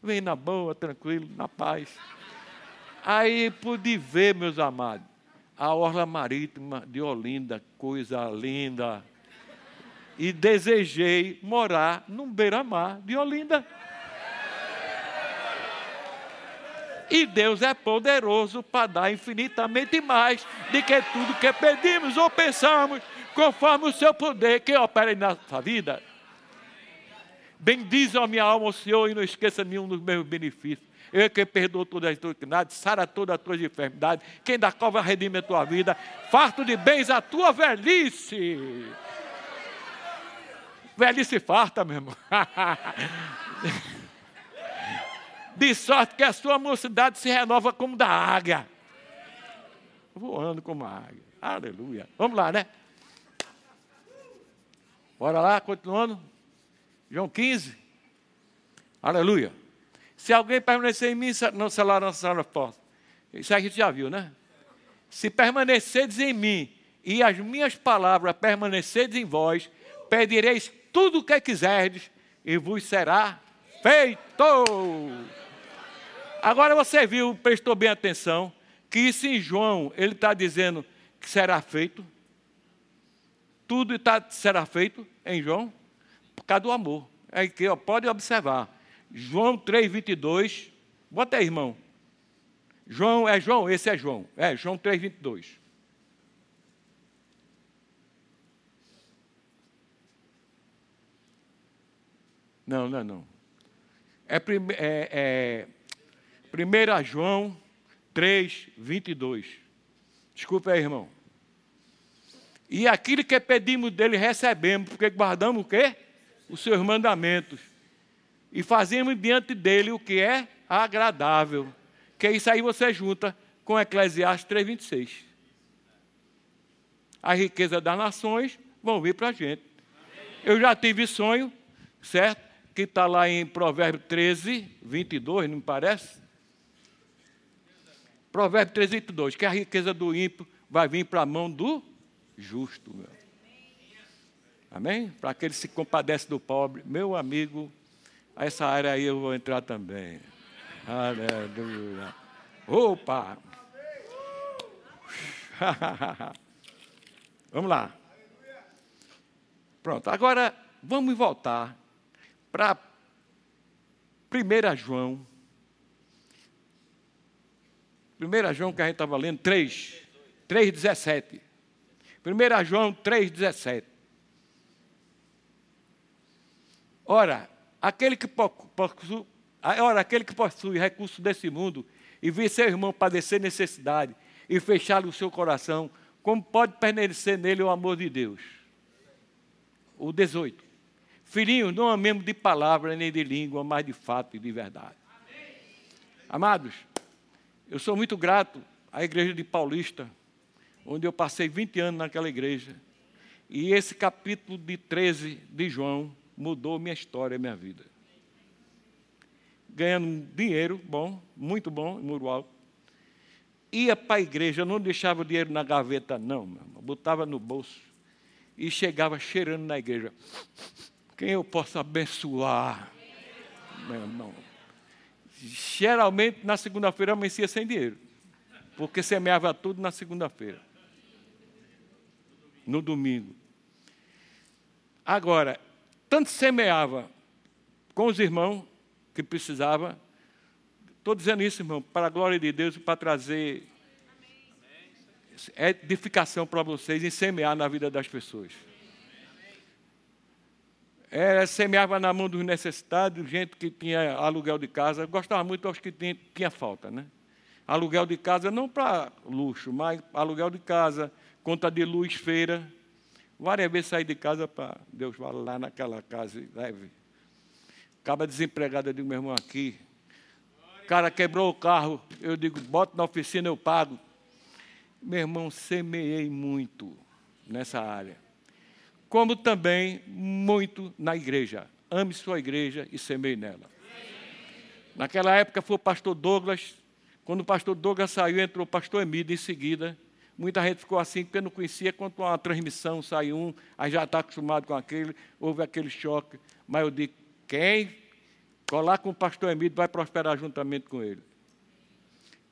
vem na boa, tranquilo, na paz. Aí pude ver, meus amados, a orla marítima de Olinda, coisa linda. E desejei morar no beira-mar de Olinda. E Deus é poderoso para dar infinitamente mais do que tudo que pedimos ou pensamos, conforme o seu poder que opera em nossa vida. Bendize a minha alma, o Senhor, e não esqueça nenhum dos meus benefícios Eu que perdoo todas as tuas iniquidades, sara todas as tuas enfermidades. Quem da cova redime a tua vida, farto de bens a tua velhice. Velhice farta, meu irmão. de sorte que a sua mocidade se renova como da águia. Voando como a águia. Aleluia. Vamos lá, né? Bora lá, continuando. João 15. Aleluia. Se alguém permanecer em mim, não será lançado fora. Isso a gente já viu, né? Se permanecerdes em mim e as minhas palavras permanecerdes em vós, pedireis tudo o que quiserdes e vos será feito. Agora você viu, prestou bem atenção, que isso em João, ele está dizendo que será feito. Tudo tá, será feito em João por causa do amor. É que ó, pode observar. João 3, 22. Bota aí, irmão. João, é João? Esse é João. É, João 3, 22. Não, não, não. É, prime, é, é 1 João 3, 22. Desculpa aí, irmão. E aquilo que pedimos dele recebemos, porque guardamos o quê? Os seus mandamentos. E fazemos diante dele o que é agradável. Que isso aí você junta com Eclesiastes 3,26. A riqueza das nações vão vir para a gente. Eu já tive sonho, certo? Que está lá em Provérbio 13, 22, não me parece? Provérbio 13, 22, que a riqueza do ímpio vai vir para a mão do justo. Meu. Amém? Para aquele que se compadece do pobre, meu amigo, essa área aí eu vou entrar também. Aleluia. Opa! vamos lá. Pronto, agora vamos voltar para 1 João 1 João que a gente estava lendo, 3, 3,17. 1 João 3,17. Ora, aquele que possui, ora, aquele que possui recursos desse mundo e vê seu irmão padecer necessidade e fechar o seu coração, como pode permanecer nele o amor de Deus? O 18. Filhinhos, não amemos de palavra nem de língua, mas de fato e de verdade. Amados, eu sou muito grato à igreja de Paulista, onde eu passei 20 anos naquela igreja. E esse capítulo de 13 de João mudou minha história, minha vida. Ganhando dinheiro bom, muito bom, em Muro Alto. Ia para a igreja, não deixava o dinheiro na gaveta, não, meu irmão, botava no bolso. E chegava cheirando na igreja. Quem eu posso abençoar? Meu irmão, geralmente na segunda-feira amanhecia sem dinheiro, porque semeava tudo na segunda-feira, no domingo. Agora, tanto semeava com os irmãos que precisava, estou dizendo isso, irmão, para a glória de Deus e para trazer edificação para vocês e semear na vida das pessoas era, semeava na mão dos necessitados, gente que tinha aluguel de casa. gostava muito aos que tinha, tinha falta, né? Aluguel de casa não para luxo, mas aluguel de casa, conta de luz, feira. Várias vezes saí de casa para Deus vai lá naquela casa e leve. Acaba desempregado, eu digo, meu irmão, aqui. O cara quebrou o carro, eu digo, bota na oficina, eu pago. Meu irmão, semeei muito nessa área como também muito na igreja. Ame sua igreja e semeie nela. Naquela época foi o pastor Douglas. Quando o pastor Douglas saiu, entrou o pastor Emílio em seguida. Muita gente ficou assim, porque não conhecia. Quando uma transmissão sai um, aí já está acostumado com aquele, houve aquele choque. Mas eu digo: quem colar com o pastor Emílio vai prosperar juntamente com ele.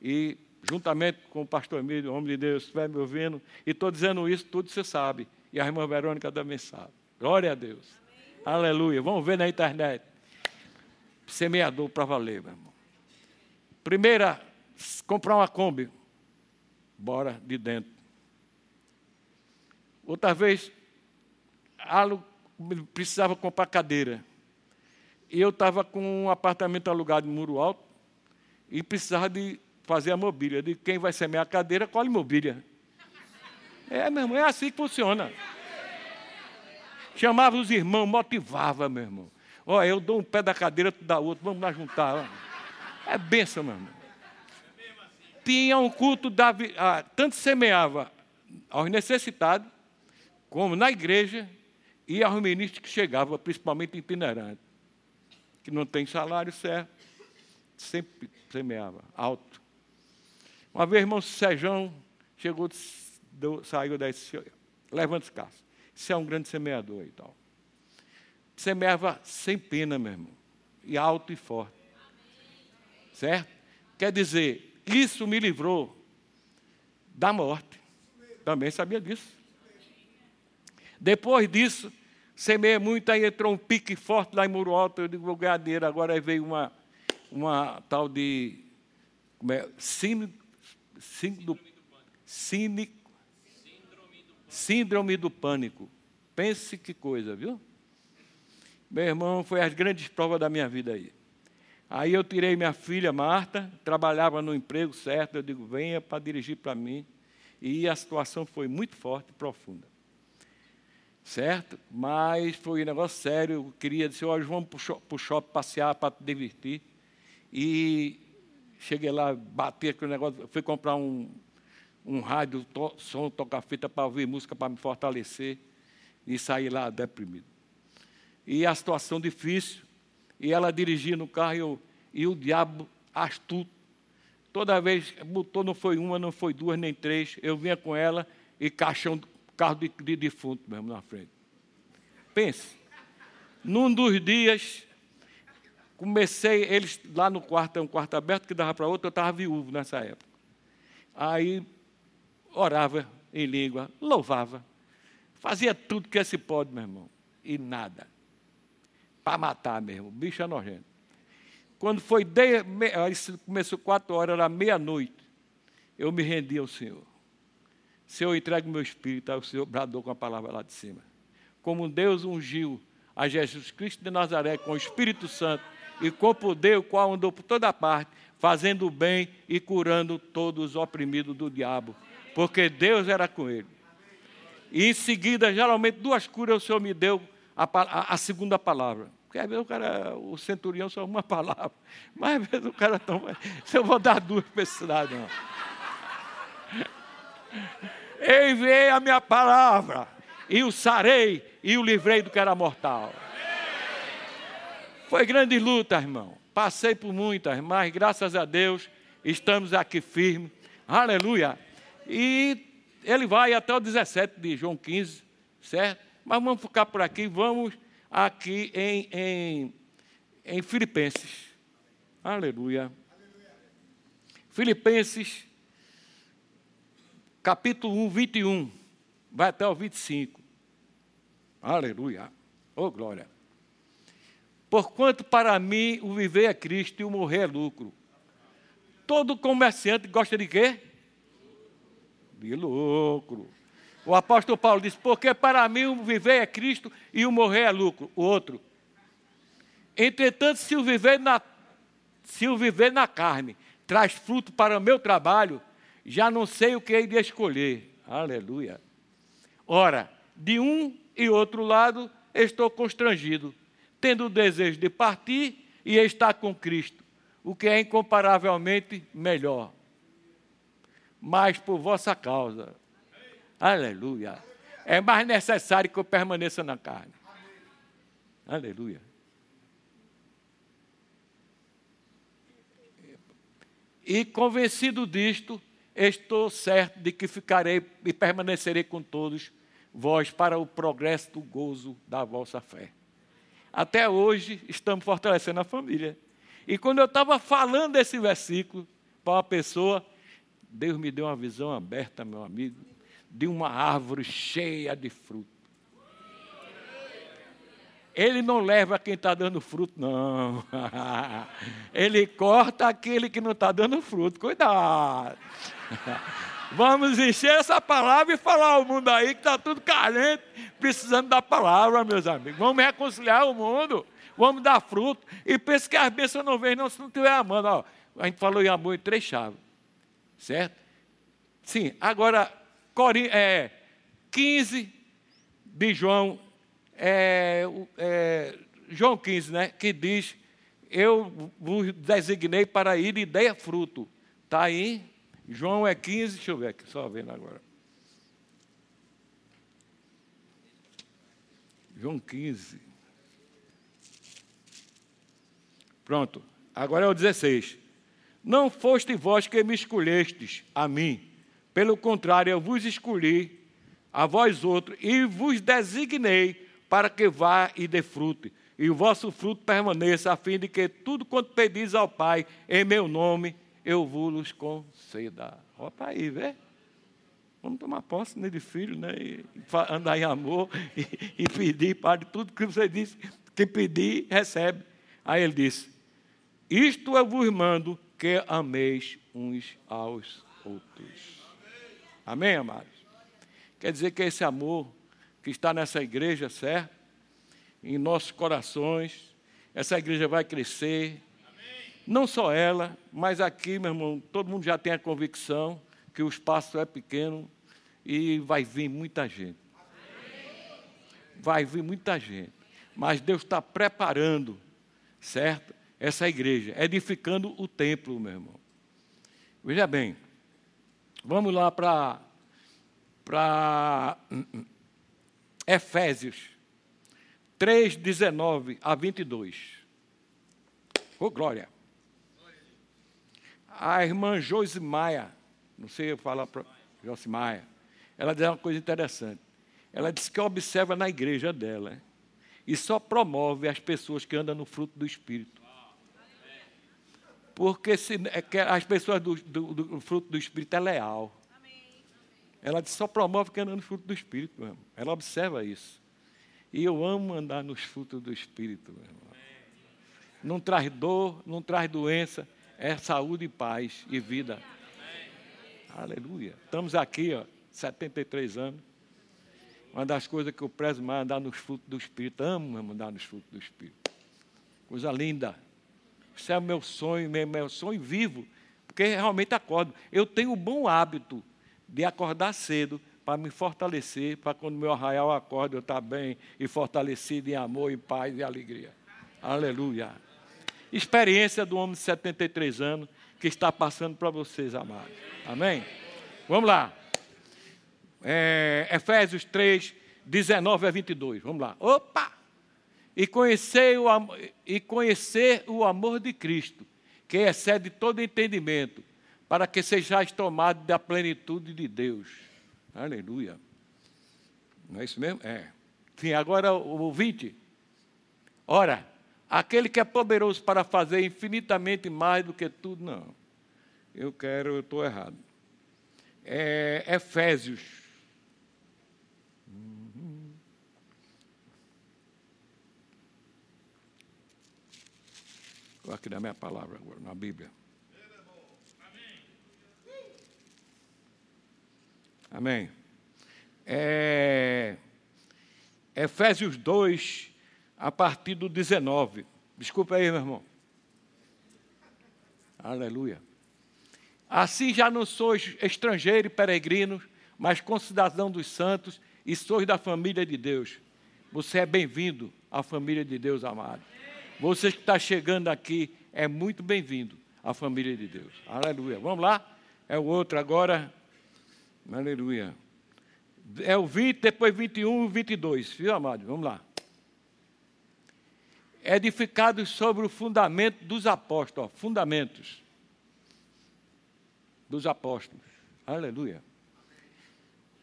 E juntamente com o pastor Emílio, homem de Deus, estiver me ouvindo, e estou dizendo isso, tudo você sabe. E a irmã Verônica também sabe. Glória a Deus. Amém. Aleluia. Vamos ver na internet. Semeador para valer, meu irmão. Primeira, comprar uma Kombi. Bora de dentro. Outra vez, precisava comprar cadeira. E eu estava com um apartamento alugado em Muro Alto. e precisava de fazer a mobília. De quem vai semear a cadeira, colhe mobília. É, meu irmão, é assim que funciona. Chamava os irmãos, motivava, meu irmão. Olha, eu dou um pé da cadeira, tu dá outro, vamos lá juntar. É benção, meu irmão. Tinha um culto, da, ah, tanto semeava aos necessitados, como na igreja, e aos ministros que chegavam, principalmente itinerantes, que não tem salário certo, sempre semeava alto. Uma vez, irmão Sejão chegou, saiu daí, levanta os carros. Você é um grande semeador e tal. Semeava sem pena, meu irmão. E alto e forte. Certo? Quer dizer, isso me livrou da morte. Também sabia disso. Depois disso, semeia muito, aí entrou um pique forte lá em Muro Alto. Eu digo, gadeira, agora veio uma, uma tal de. Como é? Síndrome, síndrome, síndrome, Síndrome do pânico. Pense que coisa, viu? Meu irmão, foi as grandes provas da minha vida aí. Aí eu tirei minha filha, Marta, trabalhava no emprego certo, eu digo, venha para dirigir para mim. E a situação foi muito forte e profunda. Certo? Mas foi um negócio sério. Eu queria dizer, hoje vamos para o shopping passear para te divertir. E cheguei lá, bati aquele negócio, fui comprar um, um rádio, to, som, tocar fita para ouvir música, para me fortalecer, e sair lá deprimido. E a situação difícil, e ela dirigia no carro, e, eu, e o diabo astuto. Toda vez, botou, não foi uma, não foi duas, nem três, eu vinha com ela e caixão, carro de, de defunto mesmo na frente. Pense, num dos dias, comecei, eles lá no quarto, é um quarto aberto que dava para outro, eu estava viúvo nessa época. Aí orava em língua, louvava, fazia tudo que se pode, meu irmão, e nada. Para matar mesmo, bicho é nojento. Quando foi, de, começou quatro horas, era meia-noite, eu me rendi ao Senhor. Senhor, entregue meu espírito, aí o Senhor bradou com a palavra lá de cima. Como Deus ungiu a Jesus Cristo de Nazaré com o Espírito Santo e com o poder, o qual andou por toda parte, fazendo o bem e curando todos os oprimidos do diabo porque Deus era com ele. E em seguida, geralmente, duas curas o Senhor me deu a, a, a segunda palavra. Porque às vezes o cara, o centurião só uma palavra. Mas às vezes o cara não vai. Eu vou dar duas para esse cidade, não. Enviei a minha palavra, e o sarei, e o livrei do que era mortal. Foi grande luta, irmão. Passei por muitas, mas graças a Deus estamos aqui firmes. Aleluia. E ele vai até o 17 de João 15, certo? Mas vamos ficar por aqui, vamos aqui em, em, em Filipenses. Aleluia. Filipenses, capítulo 1, 21, vai até o 25. Aleluia. Oh, glória. Porquanto para mim o viver é Cristo e o morrer é lucro. Todo comerciante gosta de quê? De lucro. O apóstolo Paulo diz: Porque para mim o viver é Cristo e o morrer é lucro. O outro. Entretanto, se o viver na, se o viver na carne traz fruto para o meu trabalho, já não sei o que hei de escolher. Aleluia. Ora, de um e outro lado estou constrangido, tendo o desejo de partir e estar com Cristo, o que é incomparavelmente melhor mas por vossa causa. Aleluia. É mais necessário que eu permaneça na carne. Aleluia. E convencido disto, estou certo de que ficarei e permanecerei com todos vós para o progresso do gozo da vossa fé. Até hoje estamos fortalecendo a família. E quando eu estava falando esse versículo para uma pessoa, Deus me deu uma visão aberta, meu amigo, de uma árvore cheia de fruto. Ele não leva quem está dando fruto, não. Ele corta aquele que não está dando fruto. Cuidado. Vamos encher essa palavra e falar ao mundo aí que está tudo carente, precisando da palavra, meus amigos. Vamos reconciliar o mundo, vamos dar fruto. E pense que as bênçãos não vêm, não, se não estiver amando. Ó. a gente falou em amor em três chaves, certo? Sim, agora, é, 15 de João, é, é, João 15, né, que diz, eu vos designei para ir e dei fruto. Está aí, João é 15, deixa eu ver aqui, só vendo agora. João 15. Pronto, agora é o 16. Não foste vós que me escolhestes a mim, pelo contrário, eu vos escolhi a vós outros e vos designei para que vá e dê fruto, e o vosso fruto permaneça, a fim de que tudo quanto pedis ao Pai em meu nome, eu vos conceda. Olha aí, vê? Vamos tomar posse né, de filho, né? E andar em amor e, e pedir, Padre, tudo que você disse que pedir, recebe. Aí ele disse: Isto eu vos mando que ameis uns aos outros. Amém, amados? Quer dizer que esse amor que está nessa igreja, certo? Em nossos corações, essa igreja vai crescer. Não só ela, mas aqui, meu irmão, todo mundo já tem a convicção que o espaço é pequeno, e vai vir muita gente. Vai vir muita gente. Mas Deus está preparando, certo? Essa igreja, edificando o templo, meu irmão. Veja bem, vamos lá para para Efésios 3, 19 a 22. Ô, oh, glória. A irmã Josimaia, não sei falar para Josimaia, ela diz uma coisa interessante. Ela diz que observa na igreja dela e só promove as pessoas que andam no fruto do Espírito. Porque se, é as pessoas do, do, do, fruto do Espírito é leal. Ela só promove quem anda no fruto do Espírito. Meu Ela observa isso. E eu amo andar nos frutos do Espírito. Meu irmão. Não traz dor, não traz doença, é saúde e paz e vida. Aleluia. Estamos aqui, ó, 73 anos. Uma das coisas que eu prezo mais é andar nos frutos do Espírito. Amo andar nos frutos do Espírito. Coisa linda. Isso é o meu sonho, meu, meu sonho vivo. Porque realmente acordo. Eu tenho o bom hábito de acordar cedo para me fortalecer, para quando meu arraial acorde eu estar bem e fortalecido em amor, em paz e alegria. Aleluia. Experiência do homem de 73 anos que está passando para vocês, amados. Amém? Vamos lá é, Efésios 3, 19 a 22. Vamos lá. Opa! E conhecer, o, e conhecer o amor de Cristo, que excede todo entendimento, para que sejais tomados da plenitude de Deus. Aleluia. Não é isso mesmo? É. Sim, agora o 20. Ora, aquele que é poderoso para fazer infinitamente mais do que tudo, não. Eu quero, eu estou errado. É, Efésios aqui na minha palavra agora, na Bíblia. Amém. É, Efésios 2, a partir do 19. Desculpa aí, meu irmão. Aleluia. Assim já não sois estrangeiros e peregrinos, mas concidadão dos santos e sois da família de Deus. Você é bem-vindo à família de Deus amado. Você que está chegando aqui é muito bem-vindo à família de Deus. Aleluia. Vamos lá? É o outro agora. Aleluia. É o 20, depois 21 e 22. Viu, amado? Vamos lá. Edificados sobre o fundamento dos apóstolos. Ó, fundamentos dos apóstolos. Aleluia.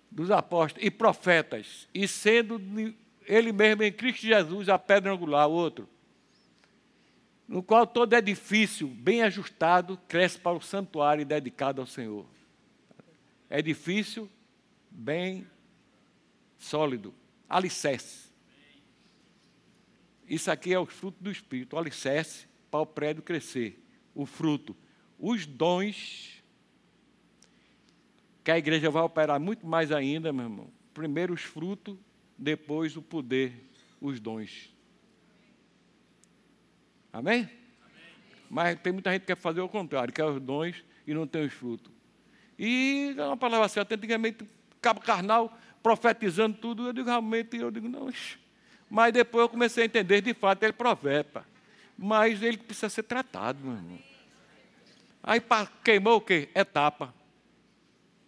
Dos apóstolos e profetas. E sendo ele mesmo em Cristo Jesus a pedra angular, outro no qual todo edifício bem ajustado cresce para o santuário dedicado ao Senhor. Edifício bem sólido, alicerce. Isso aqui é o fruto do Espírito, o alicerce para o prédio crescer. O fruto, os dons, que a igreja vai operar muito mais ainda, meu irmão. Primeiro os frutos, depois o poder, os dons. Amém? Amém? Mas tem muita gente que quer fazer o contrário, quer os dons e não tem os frutos. E é uma palavra certa, antigamente, cabo carnal, profetizando tudo, eu digo realmente, eu digo, não. Mas depois eu comecei a entender, de fato, ele profeta. Mas ele precisa ser tratado, meu irmão. Aí queimou o quê? Etapa.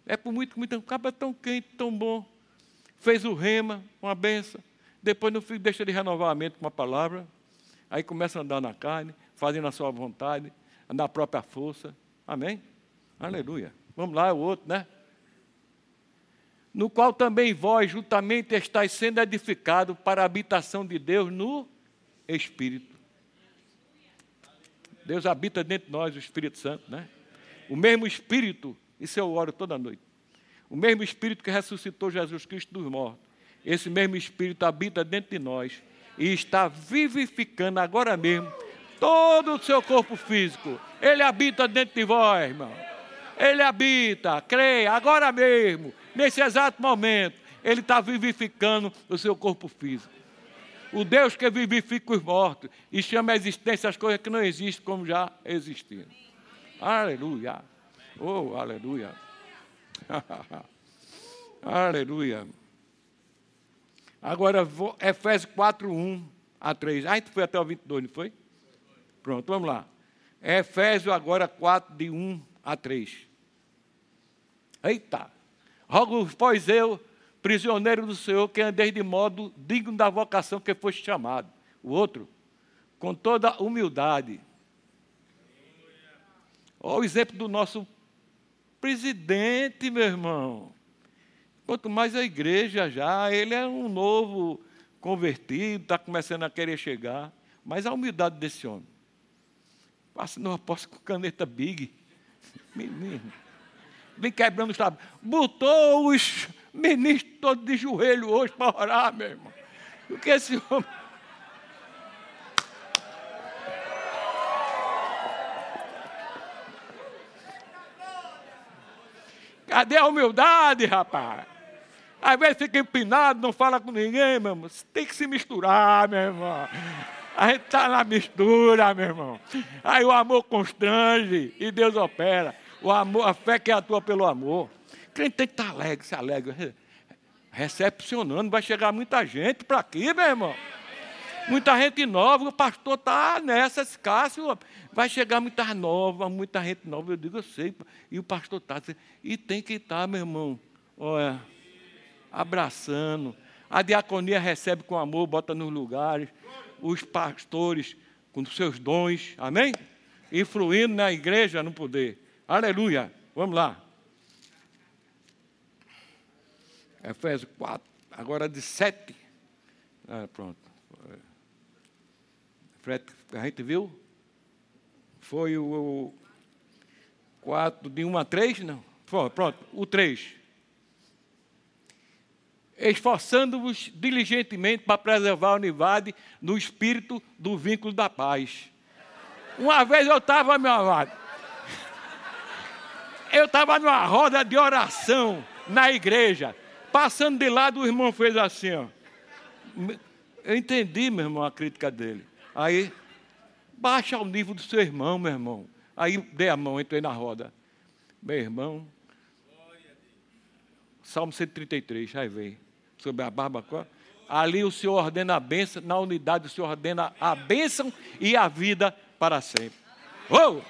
É por muito, muito. O cabo é tão quente, tão bom. Fez o rema, uma benção. Depois no deixa de renovar a mente com uma palavra. Aí começa a andar na carne, fazendo a sua vontade, na própria força. Amém? Aleluia. Vamos lá, o outro, né? No qual também vós juntamente estáis sendo edificados para a habitação de Deus no Espírito. Deus habita dentro de nós, o Espírito Santo, né? O mesmo Espírito, isso eu oro toda noite. O mesmo Espírito que ressuscitou Jesus Cristo dos mortos. Esse mesmo Espírito habita dentro de nós e está vivificando agora mesmo todo o seu corpo físico. Ele habita dentro de vós, irmão. Ele habita, creia, agora mesmo, nesse exato momento, Ele está vivificando o seu corpo físico. O Deus que vivifica os mortos e chama a existência as coisas que não existem como já existiram. Aleluia. Oh, aleluia. aleluia. Agora, Efésios 4, 1 a 3. Ah, a gente foi até o 22, não foi? Pronto, vamos lá. Efésios agora 4, de 1 a 3. Eita! Rogo, pois eu, prisioneiro do Senhor, que andeis de modo digno da vocação que foste chamado. O outro, com toda humildade. Olha o exemplo do nosso presidente, meu irmão. Quanto mais a igreja já, ele é um novo convertido, está começando a querer chegar. Mas a humildade desse homem. Passa no apóstolo com caneta big. Menino vem quebrando os trabalhos. Botou os ministros todos de joelho hoje para orar, meu irmão. O que esse homem. Cadê a humildade, rapaz? Às vezes fica empinado, não fala com ninguém, meu irmão. Tem que se misturar, meu irmão. A gente está na mistura, meu irmão. Aí o amor constrange e Deus opera. O amor, a fé que atua pelo amor. Crente tem que estar alegre, se alegre. Recepcionando, vai chegar muita gente para aqui, meu irmão. Muita gente nova, o pastor está nessa, escasso. Vai chegar muita nova, muita gente nova. Eu digo, eu sei. E o pastor está. E tem que estar, meu irmão. Olha, abraçando. A diaconia recebe com amor, bota nos lugares. Os pastores com seus dons, amém? Influindo na igreja no poder. Aleluia. Vamos lá. Efésios 4, agora de 7. Ah, pronto. A gente viu? Foi o 4, de 1 a 3? Não. Pronto, o 3. Esforçando-vos diligentemente para preservar a unidade no espírito do vínculo da paz. Uma vez eu estava, meu amado, eu estava numa roda de oração na igreja. Passando de lado, o irmão fez assim, ó. Eu entendi, meu irmão, a crítica dele. Aí, baixa o nível do seu irmão, meu irmão. Aí dei a mão, entrei na roda. Meu irmão. Salmo 133, aí vem. Sobre a barba. Ali o Senhor ordena a bênção, na unidade o Senhor ordena a bênção e a vida para sempre. Oh!